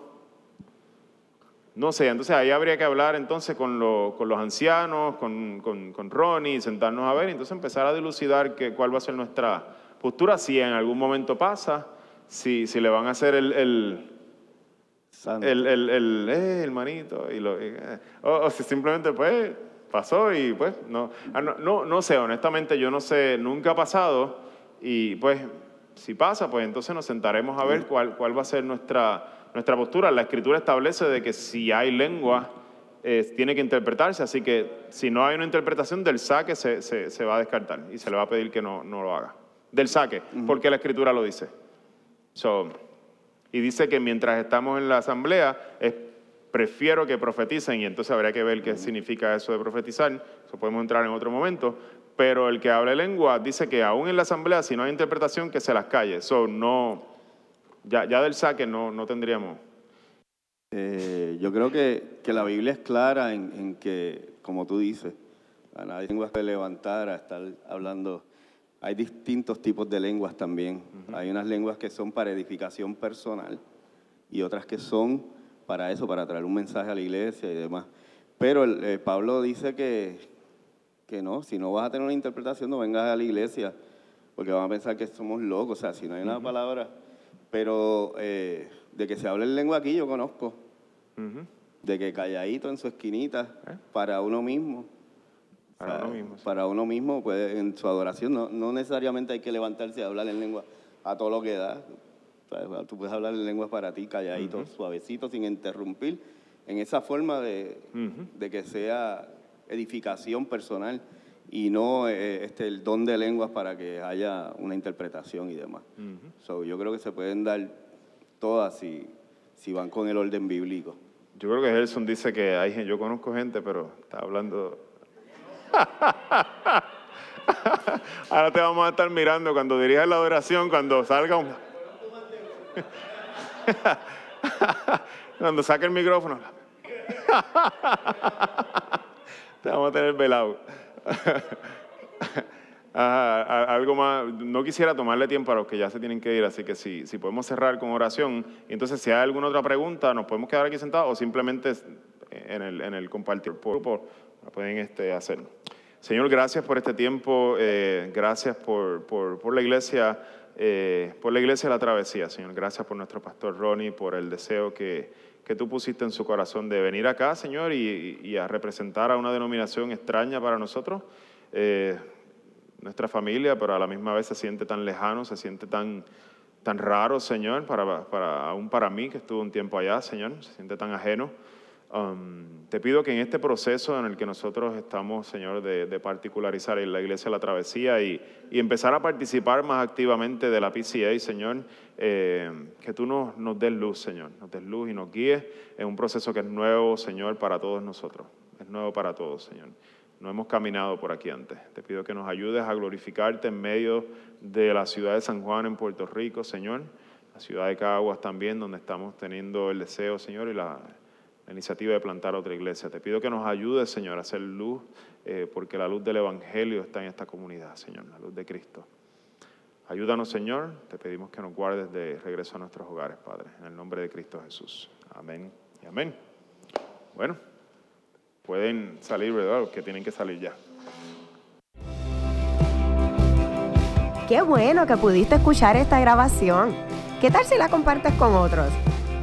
Speaker 2: no sé, entonces ahí habría que hablar entonces con, con los ancianos, con, con, con, Ronnie, sentarnos a ver y entonces empezar a dilucidar que, cuál va a ser nuestra postura, si en algún momento pasa, si, si le van a hacer el, el el, el, el, eh, y lo, eh, o, si simplemente pues pasó y pues no, ah, no, no, no sé, honestamente yo no sé, nunca ha pasado y pues si pasa, pues entonces nos sentaremos a ver cuál, cuál va a ser nuestra nuestra postura. La escritura establece de que si hay lengua, eh, tiene que interpretarse, así que si no hay una interpretación del saque, se, se, va a descartar y se le va a pedir que no, no lo haga. Del saque, porque la escritura lo dice. y dice que mientras estamos en la asamblea, es, prefiero que profeticen, y entonces habría que ver qué significa eso de profetizar, eso podemos entrar en otro momento, pero el que hable lengua dice que aún en la asamblea, si no hay interpretación, que se las calle. So, no, ya, ya del saque no, no tendríamos
Speaker 4: Eh, yo creo que, que, la Biblia es clara en, en, que, como tú dices, a nadie lenguas que levantar a estar hablando. Hay distintos tipos de lenguas también. Hay unas lenguas que son para edificación personal y otras que son para eso, para traer un mensaje a la iglesia y demás. Pero eh, Pablo dice que, que no, si no vas a tener una interpretación, no vengas a la iglesia, porque van a pensar que somos locos, o sea, si no hay una palabra. Pero eh, de que se hable en lengua aquí, yo conozco. De que calladito en su esquinita, ¿Eh? para uno mismo. Para uno mismo. Para uno mismo, pues en su adoración, no, no necesariamente hay que levantarse y hablar en lengua a todo lo que da. tú puedes hablar en lengua para ti, calladito, suavecito, sin interrumpir, en esa forma de, de que sea edificación personal y no eh, este, el don de lenguas para que haya una interpretación y demás. yo creo que se pueden dar todas si, si van con el orden bíblico.
Speaker 2: Yo creo que Gerson dice que hay yo conozco gente, pero está hablando... (laughs) Ahora te vamos a estar mirando cuando dirijas la oración, cuando salga un... (laughs) cuando saque el micrófono. (laughs) te vamos a tener velado. (laughs) algo más, no quisiera tomarle tiempo a los que ya se tienen que ir, así que si, si podemos cerrar con oración, y entonces si hay alguna otra pregunta, nos podemos quedar aquí sentados o simplemente en el, en el compartir por grupo, pueden este, hacerlo. Señor, gracias por este tiempo, eh, gracias por, por, por, la iglesia, eh, por la iglesia de la travesía, Señor. Gracias por nuestro pastor Ronnie, por el deseo que, que tú pusiste en su corazón de venir acá, Señor, y, a representar a una denominación extraña para nosotros. Eh, nuestra familia, pero a la misma vez se siente tan lejano, se siente tan, tan raro, Señor, para, para, aún para mí que estuve un tiempo allá, Señor, se siente tan ajeno. Um, te pido que en este proceso en el que nosotros estamos, Señor, de, particularizar en la iglesia la travesía y, empezar a participar más activamente de la PCA, Señor, eh, que tú nos, des luz, Señor, nos des luz y nos guíes en un proceso que es nuevo, Señor, para todos nosotros. Es nuevo para todos, Señor no hemos caminado por aquí antes. Te pido que nos ayudes a glorificarte en medio de la ciudad de San Juan en Puerto Rico, Señor, la ciudad de Caguas también, donde estamos teniendo el deseo, Señor, y iniciativa de plantar otra iglesia. Te pido que nos ayudes, Señor, a hacer luz, eh, porque la luz del Evangelio está en esta comunidad, Señor, la luz de Cristo. Ayúdanos, Señor, te pedimos que nos guardes de regreso a nuestros hogares, Padre, en el nombre de Cristo Jesús. Amén y amén. Bueno pueden salir, ¿verdad? Los que tienen que salir ya.
Speaker 1: Qué bueno que pudiste escuchar esta grabación. ¿Qué tal si la compartes con otros?